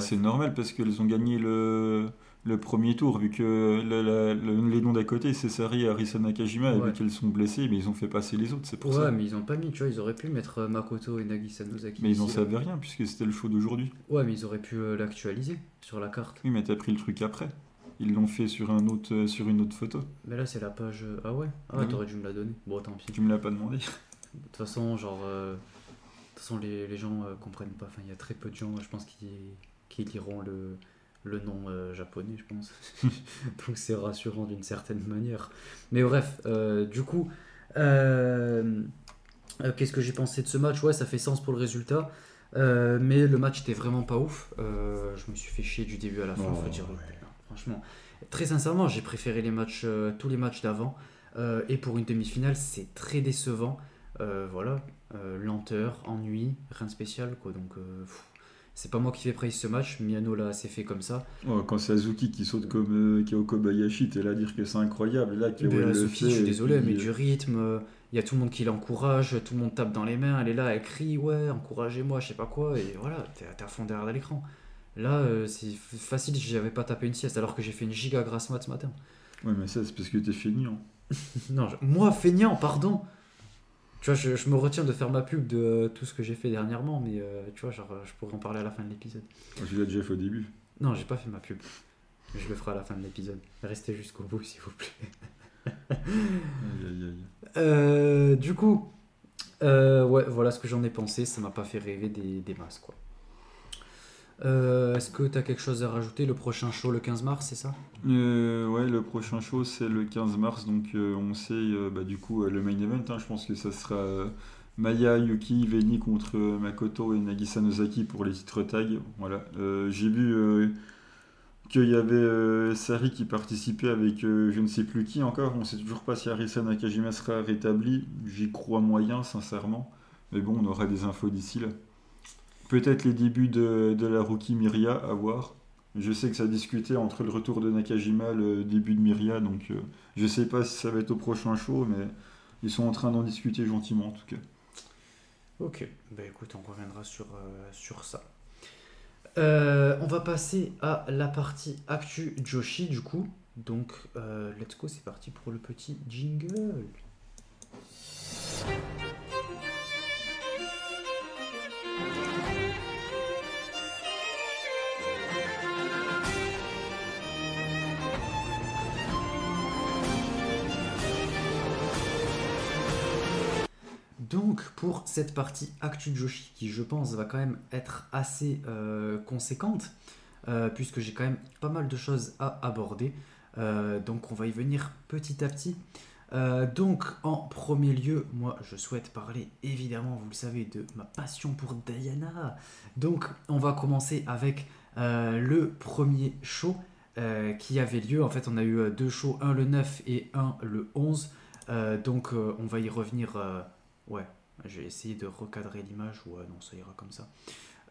c'est normal parce qu'elles ont gagné le, le premier tour, vu que les noms d'à côté, c'est Sari et Arisa Nakajima, et vu qu'elles sont blessées, mais ils ont fait passer les autres, c'est pour ouais, ça. mais ils ont pas mis, tu vois, ils auraient pu mettre euh, Makoto et Nagisa Nozaki. Mais ils n'en savaient rien, puisque c'était le show d'aujourd'hui. Ouais, mais ils auraient pu euh, l'actualiser sur la carte. Oui, mais t'as pris le truc après. Ils l'ont fait sur, un autre, euh, sur une autre photo. Mais là, c'est la page. Ah ouais Ah, ouais, t'aurais dû me la donner. Bon, tant pis. Tu me l'as pas demandé. De toute façon, genre. De toute façon, les, les gens comprennent pas. Enfin, il y a très peu de gens, je pense, qui, qui liront le le nom euh, japonais, je pense. Donc c'est rassurant d'une certaine manière. Mais bref, euh, du coup, euh, qu'est-ce que j'ai pensé de ce match? Ouais, ça fait sens pour le résultat. mais le match était vraiment pas ouf. je me suis fait chier du début à la fin, faut oh, dire. Franchement, très sincèrement, j'ai préféré les matchs, tous les matchs d'avant. et pour une demi-finale, c'est très décevant. voilà, lenteur, ennui, rien de spécial, quoi. Donc, c'est pas moi qui fais praise ce match, Miano là s'est fait comme ça. quand c'est Azuki qui saute comme euh, Kyoko Bayashi, t'es là à dire que c'est incroyable. là, Azuki, je suis désolé, mais du rythme, il y a tout le monde qui l'encourage, tout le monde tape dans les mains, elle est là, elle crie, ouais, encouragez-moi, je sais pas quoi, et voilà, t'es à fond derrière l'écran. Là, euh, c'est facile, j'avais pas tapé une sieste alors que j'ai fait une giga grasse mat ce matin. Ouais, mais ça, c'est parce que t'es feignant. non, moi, feignant, pardon. Tu vois, je, me retiens de faire ma pub de euh, tout ce que j'ai fait dernièrement, mais euh, tu vois, genre, euh, je pourrais en parler à la fin de l'épisode. Tu l'as déjà fait au début Non, j'ai pas fait ma pub. Je le ferai à la fin de l'épisode. Restez jusqu'au bout, s'il vous plaît. aïe, aïe, aïe. du coup, ouais, voilà ce que j'en ai pensé. Ça m'a pas fait rêver des, des masses, quoi. Euh, est-ce que tu as quelque chose à rajouter Le prochain show le 15 mars, c'est ça? Euh, Ouais, le prochain show c'est le 15 mars, donc euh, on sait bah, du coup le main event. Hein, je pense que ça sera Maya, Yuki, Veni contre Makoto et Nagisa Nozaki pour les titres tag. Voilà. J'ai vu qu'il y avait Sari qui participait avec je ne sais plus qui encore. On sait toujours pas si Arisa Nakajima sera rétabli. J'y crois moyen, sincèrement. Mais bon, on aura des infos d'ici là. Peut-être les débuts de, la rookie Myria à voir. Je sais que ça a discuté entre le retour de Nakajima, le début de Myria, donc euh, je sais pas si ça va être au prochain show, mais ils sont en train d'en discuter gentiment en tout cas. Ok, bah écoute, on reviendra sur, euh, sur ça. Euh, on va passer à la partie actu Joshi du coup. Donc, let's go, c'est parti pour le petit jingle. Pour cette partie Actu Joshi qui je pense va quand même être assez euh, conséquente euh, puisque j'ai quand même pas mal de choses à aborder. Euh, donc on va y venir petit à petit. donc en premier lieu, moi je souhaite parler évidemment, vous le savez, de ma passion pour Diana. Donc on va commencer avec le premier show qui avait lieu. En fait on a eu deux shows, un le 9 et un le 11. donc on va y revenir Ouais, je vais essayer de recadrer l'image. Ouais, non, ça ira comme ça.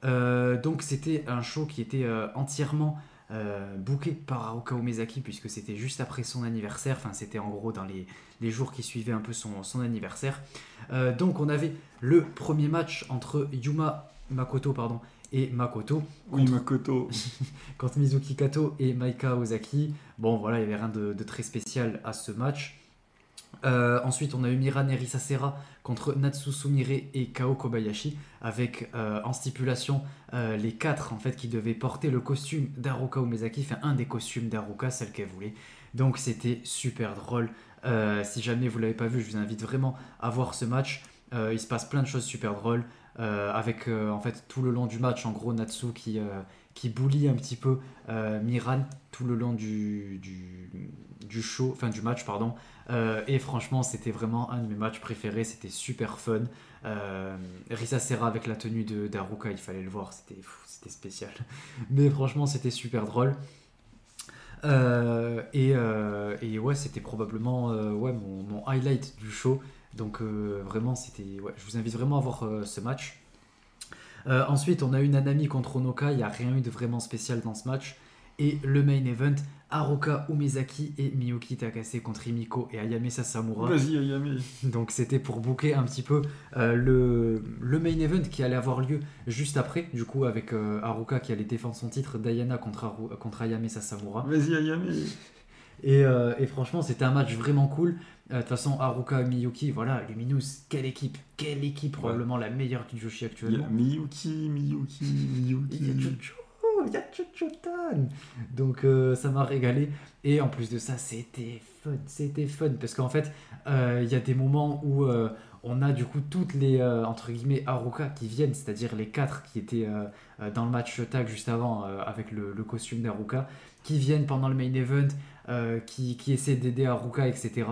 Euh, donc c'était un show qui était euh, entièrement euh, booké par Aoka Omezaki puisque c'était juste après son anniversaire, enfin c'était en gros dans les, les, jours qui suivaient un peu son, son anniversaire. donc on avait le premier match entre Yuma Makoto pardon, et Makoto. Oui, Makoto. contre Mizuki Kato et Maika Ozaki. Bon voilà, il n'y avait rien de, de, très spécial à ce match. Euh, ensuite, on a eu Mira Nerisasera contre Natsu Sumire et Kao Kobayashi, avec euh, en stipulation euh, les quatre en fait qui devaient porter le costume d'Aruka Umezaki, enfin un des costumes d'Aruka, celle qu'elle voulait. Donc c'était super drôle. si jamais vous l'avez pas vu, je vous invite vraiment à voir ce match. il se passe plein de choses super drôles. avec en fait tout le long du match, en gros Natsu qui qui un petit peu Miran tout le long du, show, du match, pardon. Euh, et franchement, c'était vraiment un de mes matchs préférés. C'était super fun. Euh, Risa Serra avec la tenue de d'Aruka, il fallait le voir. C'était spécial. Mais franchement, c'était super drôle. Euh, et, ouais, c'était probablement ouais, mon, highlight du show. Donc vraiment, c'était. Je vous invite vraiment à voir ce match. Ensuite, on a eu Nanami contre Onoka. Il n'y a rien eu de vraiment spécial dans ce match. Et le main event, Haruka Umezaki et Miyuki Takase contre Himiko et Ayame Sasamura. Vas-y, Ayame. Donc c'était pour booker un petit peu euh, le, le main event qui allait avoir lieu juste après, du coup avec euh, Haruka qui allait défendre son titre, Diana contre, Haru- contre Ayame Sasamura. Vas-y, Ayame. Et, euh, et franchement, c'était un match vraiment cool. Euh, De toute façon, Haruka Miyuki, voilà, Luminous, quelle équipe, quelle équipe, probablement la meilleure du Joshi Il y a actuellement. Miyuki, Miyuki, Miyuki. Chuchu, il. Donc euh, ça m'a régalé. Et en plus de ça, c'était fun, c'était fun. Parce qu'en fait, euh, il y a des moments où euh, on a du coup toutes les, euh, entre guillemets, Haruka qui viennent, c'est-à-dire les quatre qui étaient euh, euh, dans le match tag juste avant euh, avec le, costume d'Haruka, qui viennent pendant le main event, euh, qui, qui essaient d'aider Haruka, etc.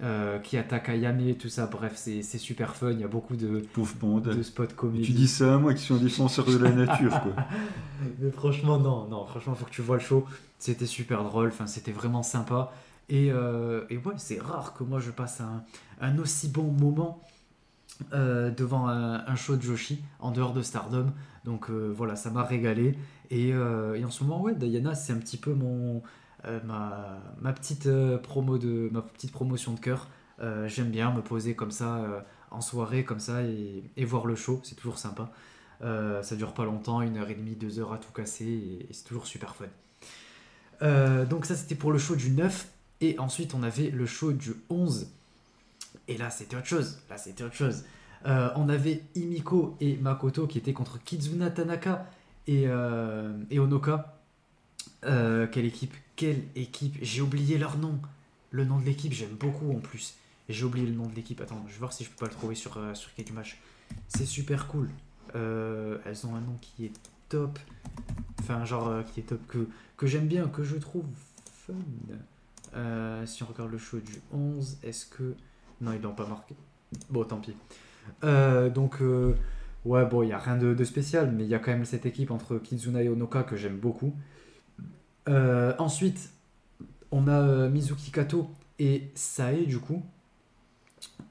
euh, qui attaquent Ayame, tout ça. Bref, c'est super fun. Il y a beaucoup de, Pauvre bande. de spots comédie. Tu dis ça à moi qui suis un défenseur de la nature, quoi. Mais franchement, non, non, franchement, faut que tu vois le show. C'était super drôle, enfin, c'était vraiment sympa. Et, euh, et ouais, c'est rare que moi je passe un, un aussi bon moment euh, devant un, un show de Joshi en dehors de Stardom. Donc voilà, ça m'a régalé. Et, et en ce moment, ouais, Diana, c'est un petit peu mon, ma, ma, petite, euh, promo de, ma petite promotion de cœur. Euh, J'aime bien me poser comme ça euh, en soirée, comme ça, et, voir le show, c'est toujours sympa. Euh, ça dure pas longtemps, une heure et demie, deux heures à tout casser, et, c'est toujours super fun. Euh, donc ça c'était pour le show du 9, et ensuite on avait le show du 11, et là c'était autre chose, là c'était autre chose. Euh, on avait Imiko et Makoto qui étaient contre Kizuna Tanaka et, euh, et Onoka. Euh, quelle équipe, quelle équipe, j'ai oublié leur nom. Le nom de l'équipe, j'aime beaucoup en plus. J'ai oublié le nom de l'équipe, attends, je vais voir si je peux pas le trouver sur, euh, sur du match. C'est super cool. Euh, elles ont un nom qui est top. Enfin, genre euh, qui est top, que, j'aime bien, que je trouve fun. Si on regarde le show du 11, est-ce que. Non, ils l'ont pas marqué. Bon, tant pis. Donc, ouais, bon, il n'y a rien de, de spécial, mais il y a quand même cette équipe entre Kizuna et Onoka que j'aime beaucoup. Euh, ensuite, on a euh, Mizuki Kato et Sae, du coup,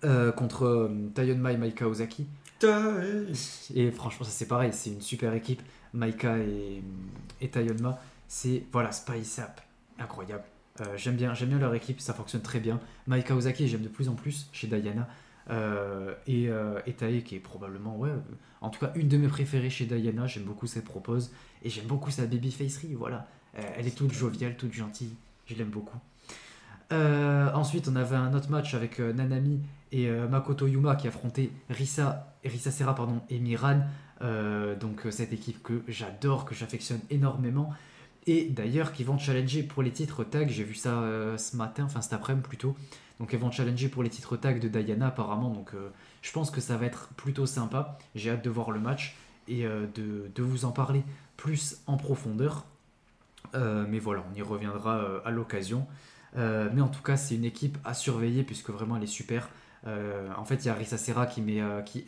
euh, contre euh, Tayonma et Maika Ozaki. Et franchement, ça c'est pareil, c'est une super équipe. Maika et, et Tayonma, c'est voilà, Spice Up, incroyable. J'aime bien, j'aime bien leur équipe, ça fonctionne très bien. Maika Ozaki, j'aime de plus en plus chez Diana. Euh, et, euh, et Tae, qui est probablement, ouais, euh, en tout cas, une de mes préférées chez Diana. J'aime beaucoup ce qu'elle propose. Et j'aime beaucoup sa babyfacerie, voilà. Euh, elle est toute joviale, toute gentille. Je l'aime beaucoup. Euh, ensuite, on avait un autre match avec euh, Nanami et Makoto Yuma qui affrontaient Risa, Risa Serra et Miran. Donc cette équipe que j'adore, que j'affectionne énormément. Et d'ailleurs qui vont challenger pour les titres tag. J'ai vu ça ce matin, enfin cet après-midi plutôt. Donc elles vont challenger pour les titres tag de Diana apparemment. Donc je pense que ça va être plutôt sympa. J'ai hâte de voir le match et de vous en parler plus en profondeur. Euh, mais voilà, on y reviendra euh, à l'occasion. Euh, mais en tout cas, c'est une équipe à surveiller puisque vraiment elle est super. En fait, il y a Risa Serra qui,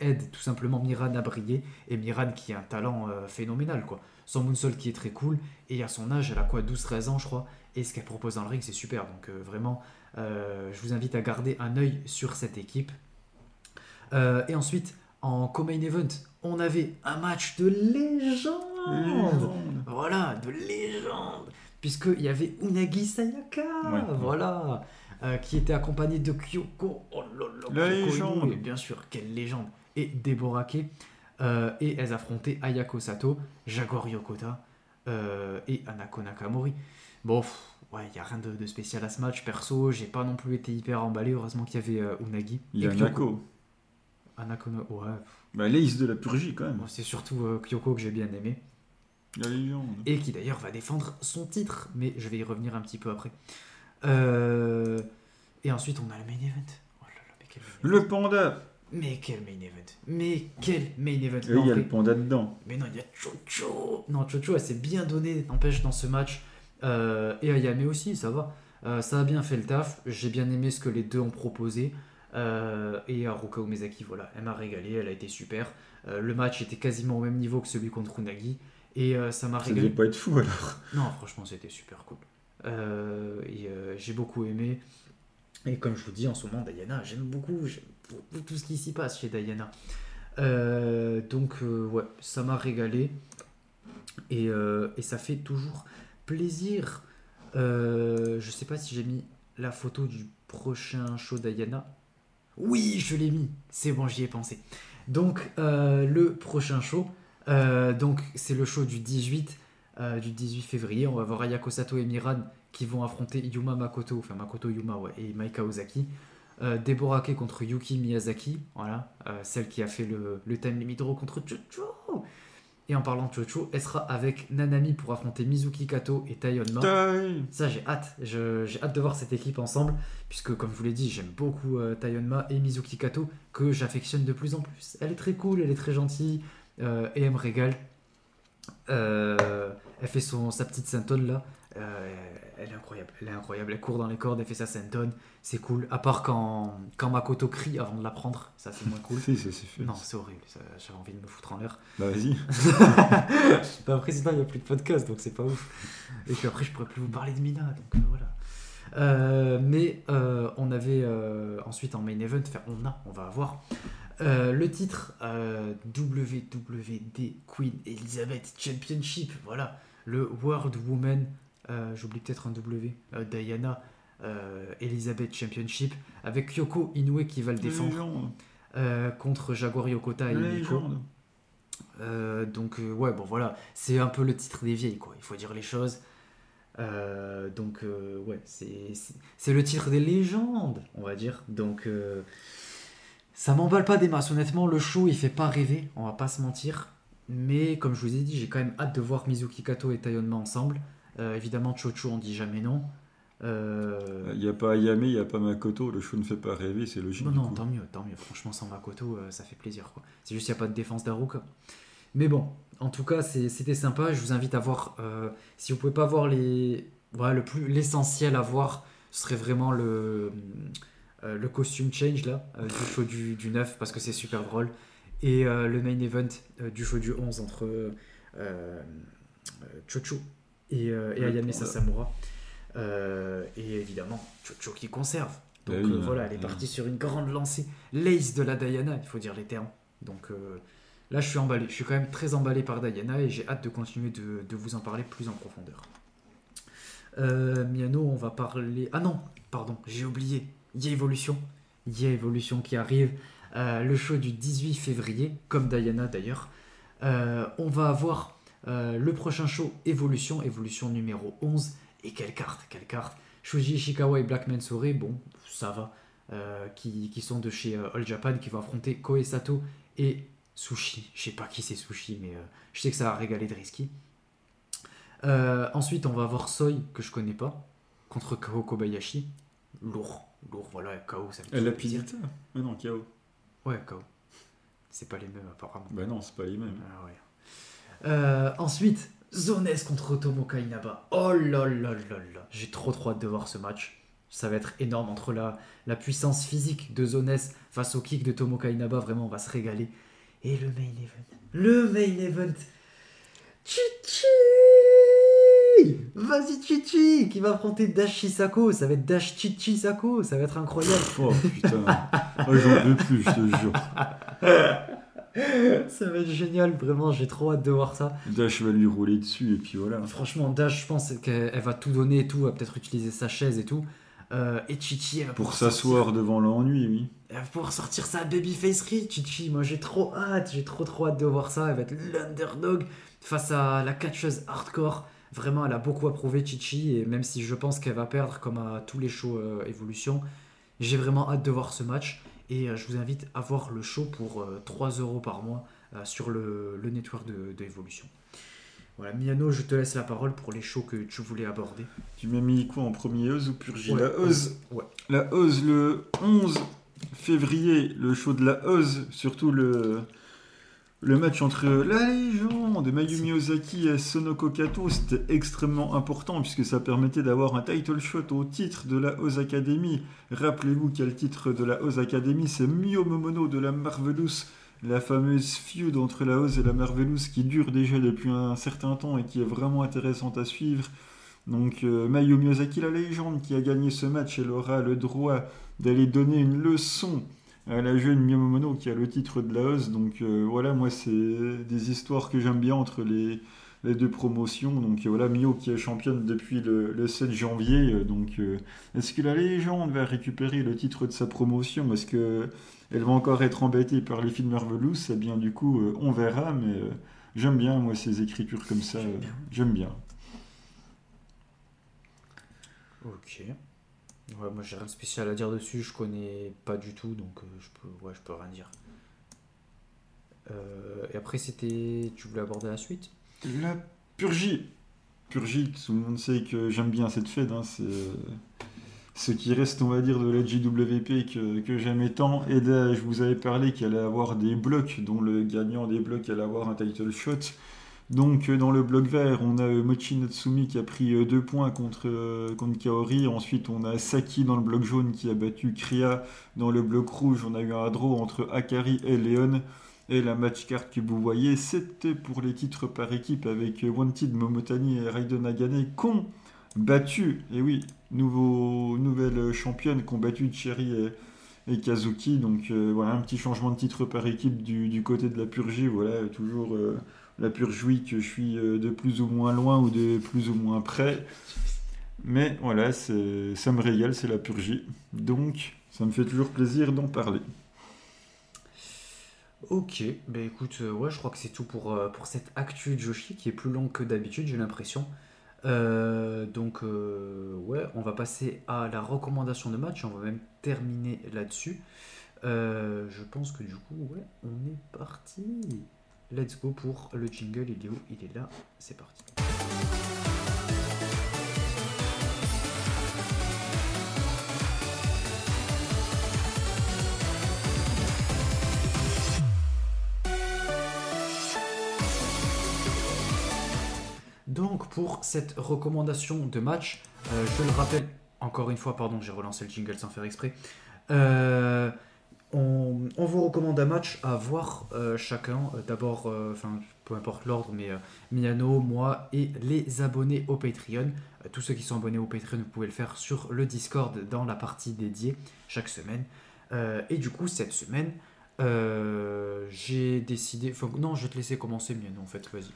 aide tout simplement Miran à briller et Miran qui a un talent phénoménal. quoi. Son moonsault qui est très cool et à son âge, elle a quoi 12-13 ans, je crois. Et ce qu'elle propose dans le ring, c'est super. Donc vraiment, je vous invite à garder un œil sur cette équipe. Et ensuite, en co-main event, on avait un match de légende. Voilà, de légende. Puisqu'il y avait Unagi Sayaka, Ouais. voilà, euh, qui était accompagné de Kyoko. Oh là là, légende. Et bien sûr, quelle légende. Et Deborah. Euh, et elles affrontaient Ayako Sato, Jaguar Yokota euh, et Anako Nakamori. Bon, pff, ouais, il n'y a rien de, de spécial à ce match. Perso, j'ai pas non plus été hyper emballé. Heureusement qu'il y avait Unagi. Il y a. Anako, Na- ouais. Bah, l'ace de la purgie, quand même. Bon, c'est surtout euh, Kyoko que j'ai bien aimé. La et qui d'ailleurs va défendre son titre, mais je vais y revenir un petit peu après. Euh, Et ensuite, on a le main event. Oh là là, mais quel main event. Le panda Mais quel main event Mais quel main event Et Non, il y a mais- le panda dedans. Mais non, il y a Chocho Non, Chocho, elle s'est bien donnée, n'empêche, dans ce match. Euh, et Ayame aussi, ça va. Euh, ça a bien fait le taf. J'ai bien aimé ce que les deux ont proposé. Euh, et Haruka Umezaki, voilà, elle m'a régalé, elle a été super. Euh, le match était quasiment au même niveau que celui contre Unagi. Et euh, ça m'a Ça régalé. devait pas être fou alors. Non, franchement, c'était super cool. Euh, et j'ai beaucoup aimé. Et comme je vous dis, en ce moment, Diana, j'aime beaucoup, j'aime beaucoup tout ce qui s'y passe chez Diana. Donc, ouais, ça m'a régalé. Et, et ça fait toujours plaisir. Je sais pas si j'ai mis la photo du prochain show Diana. Oui, je l'ai mis. C'est bon, j'y ai pensé. Donc, euh, le prochain show, euh, donc c'est le show du 18, euh, du 18 février. On va voir Ayako Sato et Miran qui vont affronter Yuma Makoto, enfin Makoto Yuma, ouais, et Maika Ozaki. Deborah Kei contre Yuki Miyazaki, voilà, celle qui a fait le, le time limit draw contre Chocho. Et en parlant de Chocho, elle sera avec Nanami pour affronter Mizuki Kato et Tayonma. Taï. Ça, j'ai hâte. Je- J'ai hâte de voir cette équipe ensemble, puisque, comme je vous l'ai dit, j'aime beaucoup euh, Tayonma et Mizuki Kato, que j'affectionne de plus en plus. Elle est très cool, elle est très gentille, euh, et elle me régale. Euh, elle fait son, sa petite senton là. Euh, elle est incroyable. Elle est incroyable. Elle court dans les cordes, elle fait sa senton. C'est cool. À part quand, quand Makoto crie avant de la prendre, ça c'est moins cool. Si, ça c'est fait. Non, c'est horrible. J'avais envie de me foutre en l'air. Bah vas-y. Bah après, sinon, il n'y a plus de podcast, donc c'est pas ouf. Et puis après, je pourrais plus vous parler de Mina, donc euh, voilà. Euh, mais euh, on avait ensuite en main event, enfin on a, on va avoir euh, le titre euh, WWD Queen Elizabeth Championship, voilà, le World Woman, j'oublie peut-être un W, euh, Diana euh, Elizabeth Championship, avec Kyoko Inoue qui va le défendre. Euh, contre Jaguar Yokota et. Euh, donc euh, ouais bon voilà. C'est un peu le titre des vieilles quoi. Il faut dire les choses. Euh, donc euh, ouais c'est le titre des légendes on va dire. Donc euh, ça m'emballe pas des masses. Honnêtement le show il fait pas rêver on va pas se mentir. Mais comme je vous ai dit j'ai quand même hâte de voir Mizuki Kato et Tayonma ensemble. Euh, évidemment Chocho on dit jamais non Euh, Il n'y a pas Ayame, il n'y a pas Makoto, le show ne fait pas rêver, c'est logique. non, non, tant mieux, tant mieux. Franchement, sans Makoto, euh, ça fait plaisir. C'est juste qu'il n'y a pas de défense d'Aruka. Mais bon, en tout cas, c'est- c'était sympa. Je vous invite à voir. euh, si vous pouvez pas voir les, voilà, le plus l'essentiel à voir, ce serait vraiment le euh, le costume change là euh, du show du, du 9 parce que c'est super drôle et euh, le main event euh, du show du 11 entre euh, euh, Chocho et, euh, et Ayame. Sasamura. Euh, et évidemment, Chocho qui conserve. Donc Bah oui, euh, voilà, elle est partie sur une grande lancée. L'ace de la Diana, il faut dire les termes. Donc là, je suis emballé. Je suis quand même très emballé par Diana et j'ai hâte de continuer de, de vous en parler plus en profondeur. Euh, Miano, on va parler. Ah non, pardon, j'ai oublié. Il y a Evolution. Il y a Evolution qui arrive. Euh, le show du 18 février, comme Diana d'ailleurs. Euh, on va avoir euh, le prochain show Evolution, Evolution numéro 11. Et quelle carte, quelle carte Shuji Ishikawa et Black Mensore, bon, ça va. Euh, qui, qui sont de chez euh, All Japan, qui vont affronter Koe Sato et Sushi. Je sais pas qui c'est Sushi, mais euh, je sais que ça va régaler de Risky. Ensuite, on va avoir Soi, que je connais pas, contre Kao Kobayashi. Lourd, lourd, voilà, Kao, ça plaisir. Pinita Ah non, KO. Ouais, Kao. C'est pas les mêmes, apparemment. Bah non, c'est pas les mêmes. Ah ouais. Euh, ensuite, Zones contre Tomoka Inaba. Oh là là là là. J'ai trop trop hâte de voir ce match. Ça va être énorme entre la, la puissance physique de Zones face au kick de Tomoka Inaba. Vraiment, on va se régaler. Et le main event. Le main event. Chichi Vas-y Chichi Qui va affronter Dash Shisako. Ça va être Dash Chichi Sako. Ça va être incroyable. Oh putain. J'en peux plus, je te jure. Ça va être génial. Vraiment, j'ai trop hâte de voir ça. Dash va lui rouler dessus et puis voilà. Franchement, Dash, je pense qu'elle elle va tout donner et tout, elle va peut-être utiliser sa chaise et tout. Euh, et Chichi, elle va Pour s'asseoir devant l'ennui, oui. Elle va pouvoir sortir sa babyfacerie, Chichi. Moi, j'ai trop hâte, j'ai trop trop hâte de voir ça. Elle va être l'underdog face à la catcheuse hardcore. Vraiment, elle a beaucoup approuvé Chichi, et même si je pense qu'elle va perdre comme à tous les shows euh, Evolution, j'ai vraiment hâte de voir ce match. Et euh, je vous invite à voir le show pour euh, 3 euros par mois euh, sur le, le network de, de Evolution. Voilà, Miano, je te laisse la parole pour les shows que tu voulais aborder. Tu m'as mis quoi en premier Oz ou Purgie Ouais, La Oz. Ouais. La Oz le 11 février, le show de la Oz, surtout le, Le match entre la légende de Mayumi Ozaki et Sonoko Kato, c'était extrêmement important puisque ça permettait d'avoir un title shot au titre de la Oz Academy. Rappelez-vous quel titre de la Oz Academy, c'est Mio Momono de la Marvelous, la fameuse feud entre la Oz et la Marvelous qui dure déjà depuis un certain temps et qui est vraiment intéressante à suivre. Donc euh, Mayumi Ozaki, la légende, qui a gagné ce match, elle aura le droit d'aller donner une leçon à la jeune Miyamomono qui a le titre de la hausse. Donc euh, voilà, moi c'est des histoires que j'aime bien entre les, deux promotions. Donc voilà, Mio qui est championne depuis le, 7 janvier. Euh, donc euh, est-ce que la légende va récupérer le titre de sa promotion? Est-ce qu'elle va encore être embêtée par les films Marvelous? Eh bien du coup, on verra, mais j'aime bien moi ces écritures comme ça. J'aime bien. Ok. Ouais, moi j'ai rien de spécial à dire dessus, je connais pas du tout, donc euh, je peux, ouais, je peux rien dire. Euh, et après, c'était. Tu voulais aborder la suite? La purgie. Purgie, tout le monde sait que j'aime bien cette fête. Hein, c'est euh, ce qui reste, on va dire, de la JWP que, que j'aimais tant. Et je vous avais parlé qu'il allait avoir des blocs, dont le gagnant des blocs allait avoir un title shot. Donc euh, dans le bloc vert, on a euh, Mochi Natsumi qui a pris 2 euh, points contre, contre Kaori. Ensuite, on a Saki dans le bloc jaune qui a battu Kriya. Dans le bloc rouge, on a eu un draw entre Akari et Leon. Et la match card que vous voyez, c'était pour les titres par équipe avec Wanted, Momotani et Raiden Nagane qui ont battu, et oui, nouveau, nouvelle championne qui ont battu Cherry et, Kazuki. Donc voilà, un petit changement de titre par équipe du, côté de la purgie. Voilà, toujours la pure jouie que je suis euh, de plus ou moins loin ou de plus ou moins près. Mais voilà, ça me régale, c'est la purgie. Donc, ça me fait toujours plaisir d'en parler. Ok, bah écoute, euh, ouais, je crois que c'est tout pour, euh, pour cette actu de Joshi qui est plus long que d'habitude, j'ai l'impression. donc, ouais, on va passer à la recommandation de match, on va même terminer là-dessus. je pense que du coup, ouais, on est parti. Let's go pour le jingle. Il est où? Il est là. C'est parti. Donc pour cette recommandation de match, euh, je le rappelle encore une fois, pardon, j'ai relancé le jingle sans faire exprès. Euh, on, vous recommande un match à voir euh, chacun. Euh, d'abord, euh, enfin, peu importe l'ordre, mais Miano, moi et les abonnés au Patreon. tous ceux qui sont abonnés au Patreon, vous pouvez le faire sur le Discord dans la partie dédiée chaque semaine. et du coup, cette semaine, j'ai décidé. Non, je vais te laisser commencer, Miano, en fait, vas-y.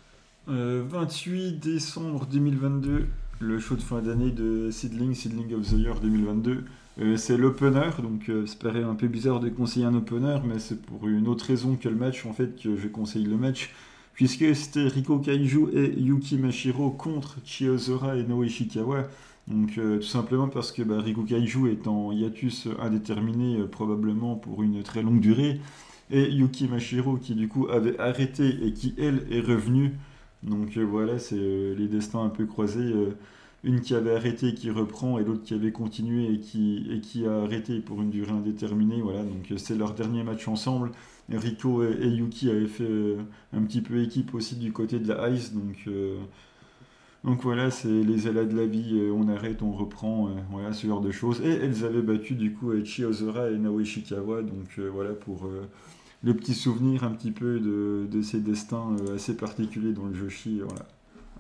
28 décembre 2022, le show de fin d'année de Seedling, Seedling of the Year 2022. Euh, c'est l'opener, donc euh, c'est paraît un peu bizarre de conseiller un opener, mais c'est pour une autre raison que le match en fait que je conseille le match, puisque c'était Riko Kaiju et Yuki Mashiro contre Chiozora et Noe Ishikawa. Donc euh, tout simplement parce que bah, Riko Kaiju est en hiatus indéterminé probablement pour une très longue durée, et Yuki Mashiro qui du coup avait arrêté et qui elle est revenue. Donc voilà, c'est les destins un peu croisés une qui avait arrêté qui reprend et l'autre qui avait continué et qui, et qui a arrêté pour une durée indéterminée. Voilà, donc euh, c'est leur dernier match ensemble. Rico et, Yuki avaient fait euh, un petit peu équipe aussi du côté de la Ice. Donc, euh, donc voilà, c'est les aléas de la vie, on arrête, on reprend, voilà, ce genre de choses. Et elles avaient battu du coup Echi Ozora et Naoe Shikawa. Donc voilà pour le petit souvenir un petit peu de, de ces destins assez particuliers dans le Joshi. Voilà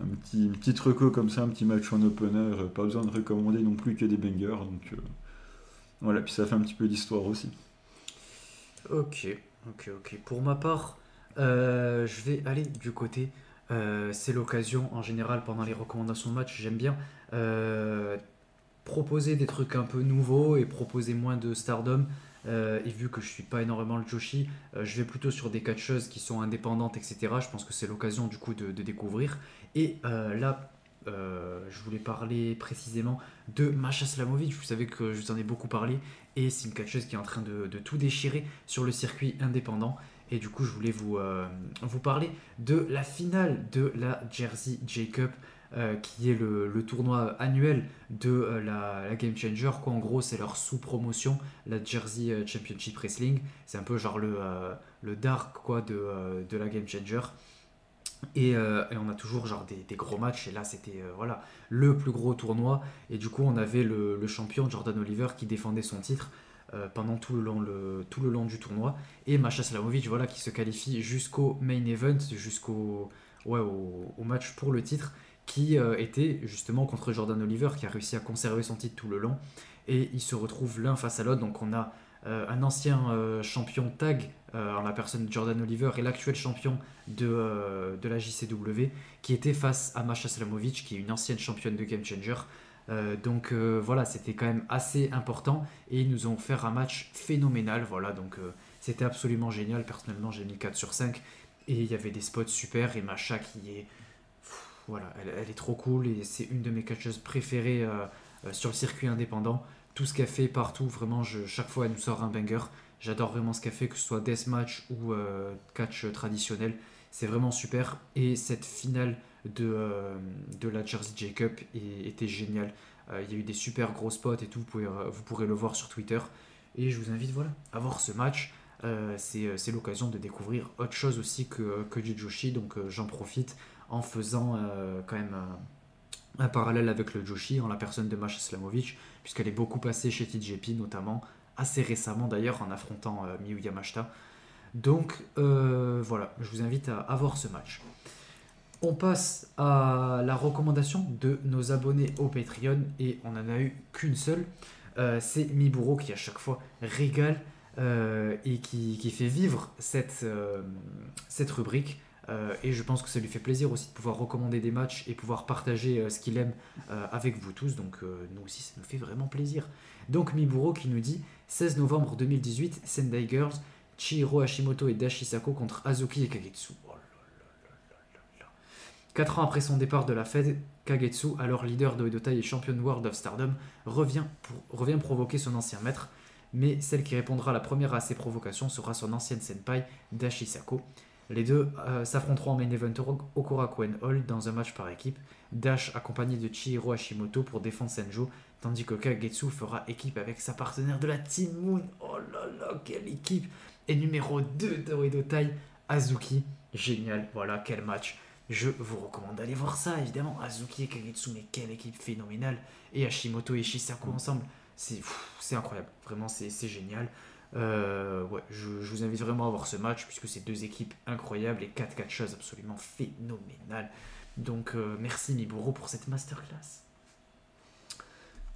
un petit, une comme ça, un petit match en opener, euh, pas besoin de recommander non plus que des bangers. Donc euh, voilà, puis ça fait un petit peu d'histoire aussi. Ok, ok, ok. Pour ma part, euh, je vais aller du côté. c'est l'occasion en général pendant les recommandations de match, j'aime bien proposer des trucs un peu nouveaux et proposer moins de stardom. Et vu que je suis pas énormément le Joshi, je vais plutôt sur des catcheuses qui sont indépendantes, etc. Je pense que c'est l'occasion du coup de, de, découvrir. Et euh, là, euh, je voulais parler précisément de Masha Slamovic. Vous savez que je vous en ai beaucoup parlé. Et c'est une catcheuse qui est en train de, tout déchirer sur le circuit indépendant. Et du coup, je voulais vous, euh, vous parler de la finale de la Jersey J-Cup. Euh, qui est le, tournoi annuel de euh, la, la Game Changer. Quoi, en gros, c'est leur sous-promotion, la Jersey euh, Championship Wrestling. C'est un peu genre le, le dark quoi, de, de la Game Changer. Et, on a toujours genre des, gros matchs. Et là, c'était voilà, le plus gros tournoi. Et du coup, on avait le, champion Jordan Oliver qui défendait son titre pendant tout le, long, tout le long du tournoi. Et Masha Slamovic voilà, qui se qualifie jusqu'au main event, jusqu'au ouais, au match pour le titre, qui euh, était justement contre Jordan Oliver, qui a réussi à conserver son titre tout le long. Et ils se retrouvent l'un face à l'autre. Donc on a euh, un ancien euh, champion tag en la personne de Jordan Oliver et l'actuel champion de, de la JCW qui était face à Masha Slamovic qui est une ancienne championne de Game Changer. Donc voilà, c'était quand même assez important et ils nous ont fait un match phénoménal. Voilà, donc c'était absolument génial. Personnellement, j'ai mis 4 sur 5 et il y avait des spots super et Masha qui est. Voilà, elle, est trop cool et c'est une de mes catcheuses préférées euh, euh, sur le circuit indépendant. Tout ce qu'elle fait partout, vraiment, chaque fois elle nous sort un banger. J'adore vraiment ce qu'elle fait, que ce soit deathmatch ou euh, catch traditionnel. C'est vraiment super. Et cette finale de, de la Jersey J Cup est- était géniale. Il y a eu des super gros spots et tout, vous, vous pourrez le voir sur Twitter. Et je vous invite voilà, à voir ce match. C'est l'occasion de découvrir autre chose aussi que, que du Joshi. Donc j'en profite en faisant euh, quand même un, parallèle avec le Joshi, en la personne de Masha Slamovic, puisqu'elle est beaucoup passée chez TJP notamment, assez récemment d'ailleurs en affrontant euh, Miyu Yamashita. Donc euh, voilà, je vous invite à, à voir ce match. On passe à la recommandation de nos abonnés au Patreon et on n'en a eu qu'une seule. Euh, c'est Miburo qui à chaque fois régale et qui, fait vivre cette rubrique. Euh, et je pense que ça lui fait plaisir aussi de pouvoir recommander des matchs et pouvoir partager euh, ce qu'il aime euh, avec vous tous. Donc nous aussi, ça nous fait vraiment plaisir. Donc Miburo qui nous dit 16 novembre 2018, Sendai Girls, Chihiro Hashimoto et Dashi Sako contre Azuki et Kagetsu. Oh. Quatre ans après son départ de la Fed, Kagetsu, alors leader de Oedotai et champion World of Stardom, revient, revient provoquer son ancien maître. Mais celle qui répondra la première à ses provocations sera son ancienne senpai, Dashi Sako. Les deux euh, s'affronteront en main event au Korakuen Hall dans un match par équipe. Dash accompagné de Chihiro Hashimoto pour défendre Senjo, tandis que Kagetsu fera équipe avec sa partenaire de la Team Moon. Oh là là, quelle équipe Et numéro 2 de Oedotai, Azuki. Génial, voilà, quel match. Je vous recommande d'aller voir ça, évidemment. Azuki et Kagetsu, mais quelle équipe phénoménale. Et Hashimoto et Shisaku ensemble, c'est incroyable. Vraiment, c'est génial. Euh, ouais, je, je vous invite vraiment à voir ce match puisque c'est deux équipes incroyables et quatre catcheuses absolument phénoménales. Donc euh, merci Miburo pour cette masterclass.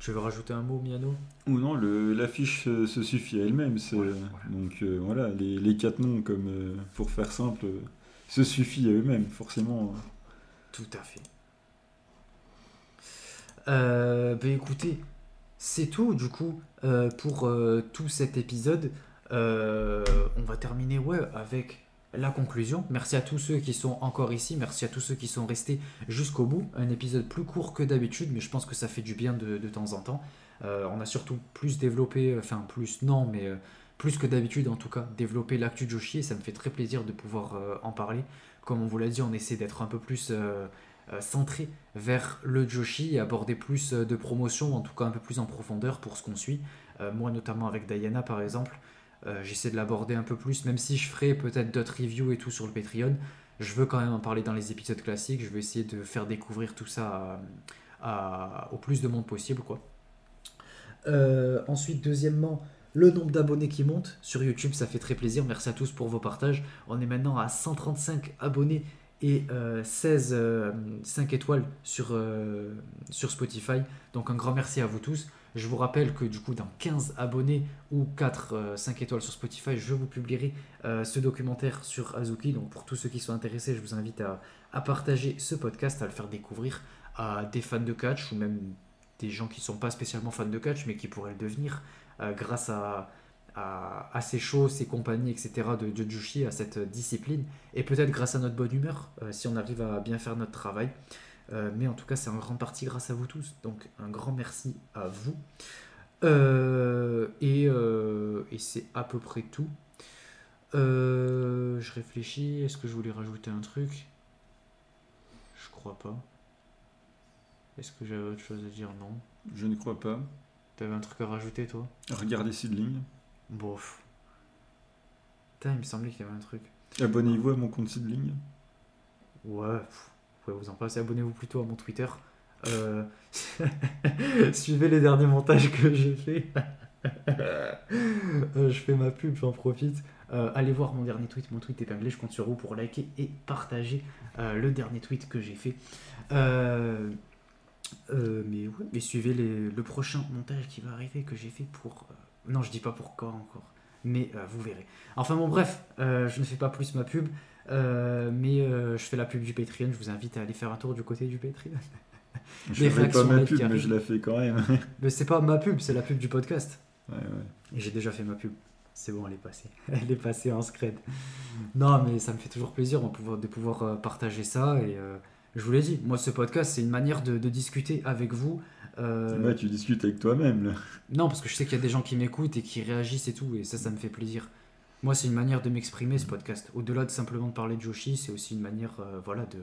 Tu veux rajouter un mot, Miano? Ou non, le- l'affiche se suffit à elle-même. c'est- Voilà, voilà. Donc euh, voilà, les, les quatre noms, comme euh, pour faire simple, euh, se suffit à eux-mêmes, forcément. Tout à fait. Euh, ben écoutez, c'est tout du coup euh, pour euh, tout cet épisode. Euh, on va terminer avec la conclusion. Merci à tous ceux qui sont encore ici, merci à tous ceux qui sont restés jusqu'au bout. Un épisode plus court que d'habitude, mais je pense que ça fait du bien de, de temps en temps. On a surtout plus développé, enfin plus non, mais plus que d'habitude en tout cas, développé l'actu Joshi et ça me fait très plaisir de pouvoir en parler. Comme on vous l'a dit, on essaie d'être un peu plus centré vers le Joshi et aborder plus euh, de promotion, en tout cas un peu plus en profondeur pour ce qu'on suit. Euh, moi notamment avec Diana par exemple, euh, j'essaie de l'aborder un peu plus, même si je ferai peut-être d'autres reviews et tout sur le Patreon. Je veux quand même en parler dans les épisodes classiques, je veux essayer de faire découvrir tout ça au plus de monde possible. quoi. Euh, ensuite, deuxièmement, le nombre d'abonnés qui monte sur YouTube, ça fait très plaisir. Merci à tous pour vos partages. On est maintenant à 135 abonnés et euh, 16 euh, 5 étoiles sur, euh, sur Spotify. Donc un grand merci à vous tous. Je vous rappelle que du coup dans 15 abonnés ou 4 euh, 5 étoiles sur Spotify, je vous publierai euh, ce documentaire sur Azuki. Donc pour tous ceux qui sont intéressés, je vous invite à, partager ce podcast, à le faire découvrir à des fans de catch ou même des gens qui ne sont pas spécialement fans de catch mais qui pourraient le devenir euh, grâce à, à, à ces shows, ces compagnies, etc. de, de Jushi, à cette discipline et peut-être grâce à notre bonne humeur euh, si on arrive à bien faire notre travail. Euh, mais en tout cas, c'est en grande partie grâce à vous tous. Donc, un grand merci à vous. Euh, et et c'est à peu près tout. Je réfléchis. Est-ce que je voulais rajouter un truc? Je crois pas. Est-ce que j'avais autre chose à dire? Non. Je ne crois pas. T'avais un truc à rajouter, toi? Regardez Seedling. Bof. Putain, il me semblait qu'il y avait un truc. Abonnez-vous à mon compte Seedling. Ouais, pff, vous pouvez vous en passer. Abonnez-vous plutôt à mon Twitter. Euh, Suivez les derniers montages que j'ai fait. Euh, je fais ma pub, j'en profite. Euh, allez voir mon dernier tweet, mon tweet épinglé. Je compte sur vous pour liker et partager euh, le dernier tweet que j'ai fait. Euh, mais ouais, mais suivez les- le prochain montage qui va arriver que j'ai fait pour. Non, je dis pas pour quand encore, mais euh, vous verrez. Enfin bon, bref, euh, je ne fais pas plus ma pub, euh, mais je fais la pub du Patreon. Je vous invite à aller faire un tour du côté du Patreon. Je Les ferai pas ma pub, mais je la fais quand même. mais c'est pas ma pub, c'est la pub du podcast. Ouais, ouais. Et j'ai déjà fait ma pub. C'est bon, elle est passée. Elle est passée en scred. Non, mais ça me fait toujours plaisir de pouvoir, partager ça. Et je vous l'ai dit, moi, ce podcast, c'est une manière de, de discuter avec vous. Euh, Bah, tu discutes avec toi-même, là. Non, parce que je sais qu'il y a des gens qui m'écoutent et qui réagissent et tout, et ça, ça me fait plaisir. Moi, c'est une manière de m'exprimer, ce podcast. Au-delà de simplement de parler de Joshi, c'est aussi une manière euh, voilà, de,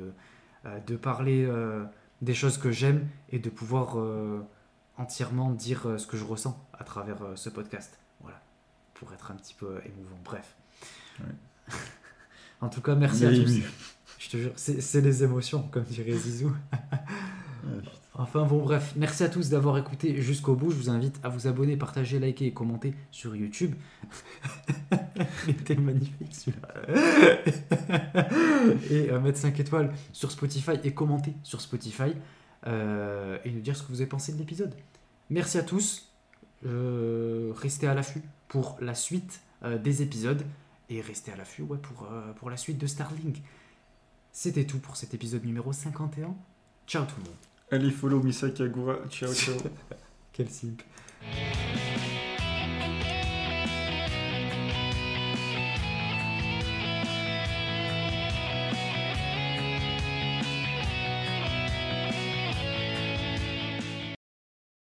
euh, de parler euh, des choses que j'aime et de pouvoir euh, entièrement dire euh, ce que je ressens à travers euh, ce podcast. Voilà, pour être un petit peu euh, émouvant. Bref. Ouais. en tout cas, merci à tous. Je te jure, c'est c'est les émotions, comme dirait Zizou. Putain. Enfin bon bref, merci à tous d'avoir écouté jusqu'au bout. Je vous invite à vous abonner, partager, liker et commenter sur YouTube. Il était magnifique celui-là. et euh, mettre 5 étoiles sur Spotify et commenter sur Spotify. euh, et nous dire ce que vous avez pensé de l'épisode. Merci à tous. Euh, restez à l'affût pour la suite des épisodes. Et restez à l'affût pour, pour la suite de Starlink. C'était tout pour cet épisode numéro 51. Ciao tout le monde. Allez, follow Misakagura. Ciao, ciao. Quel simp.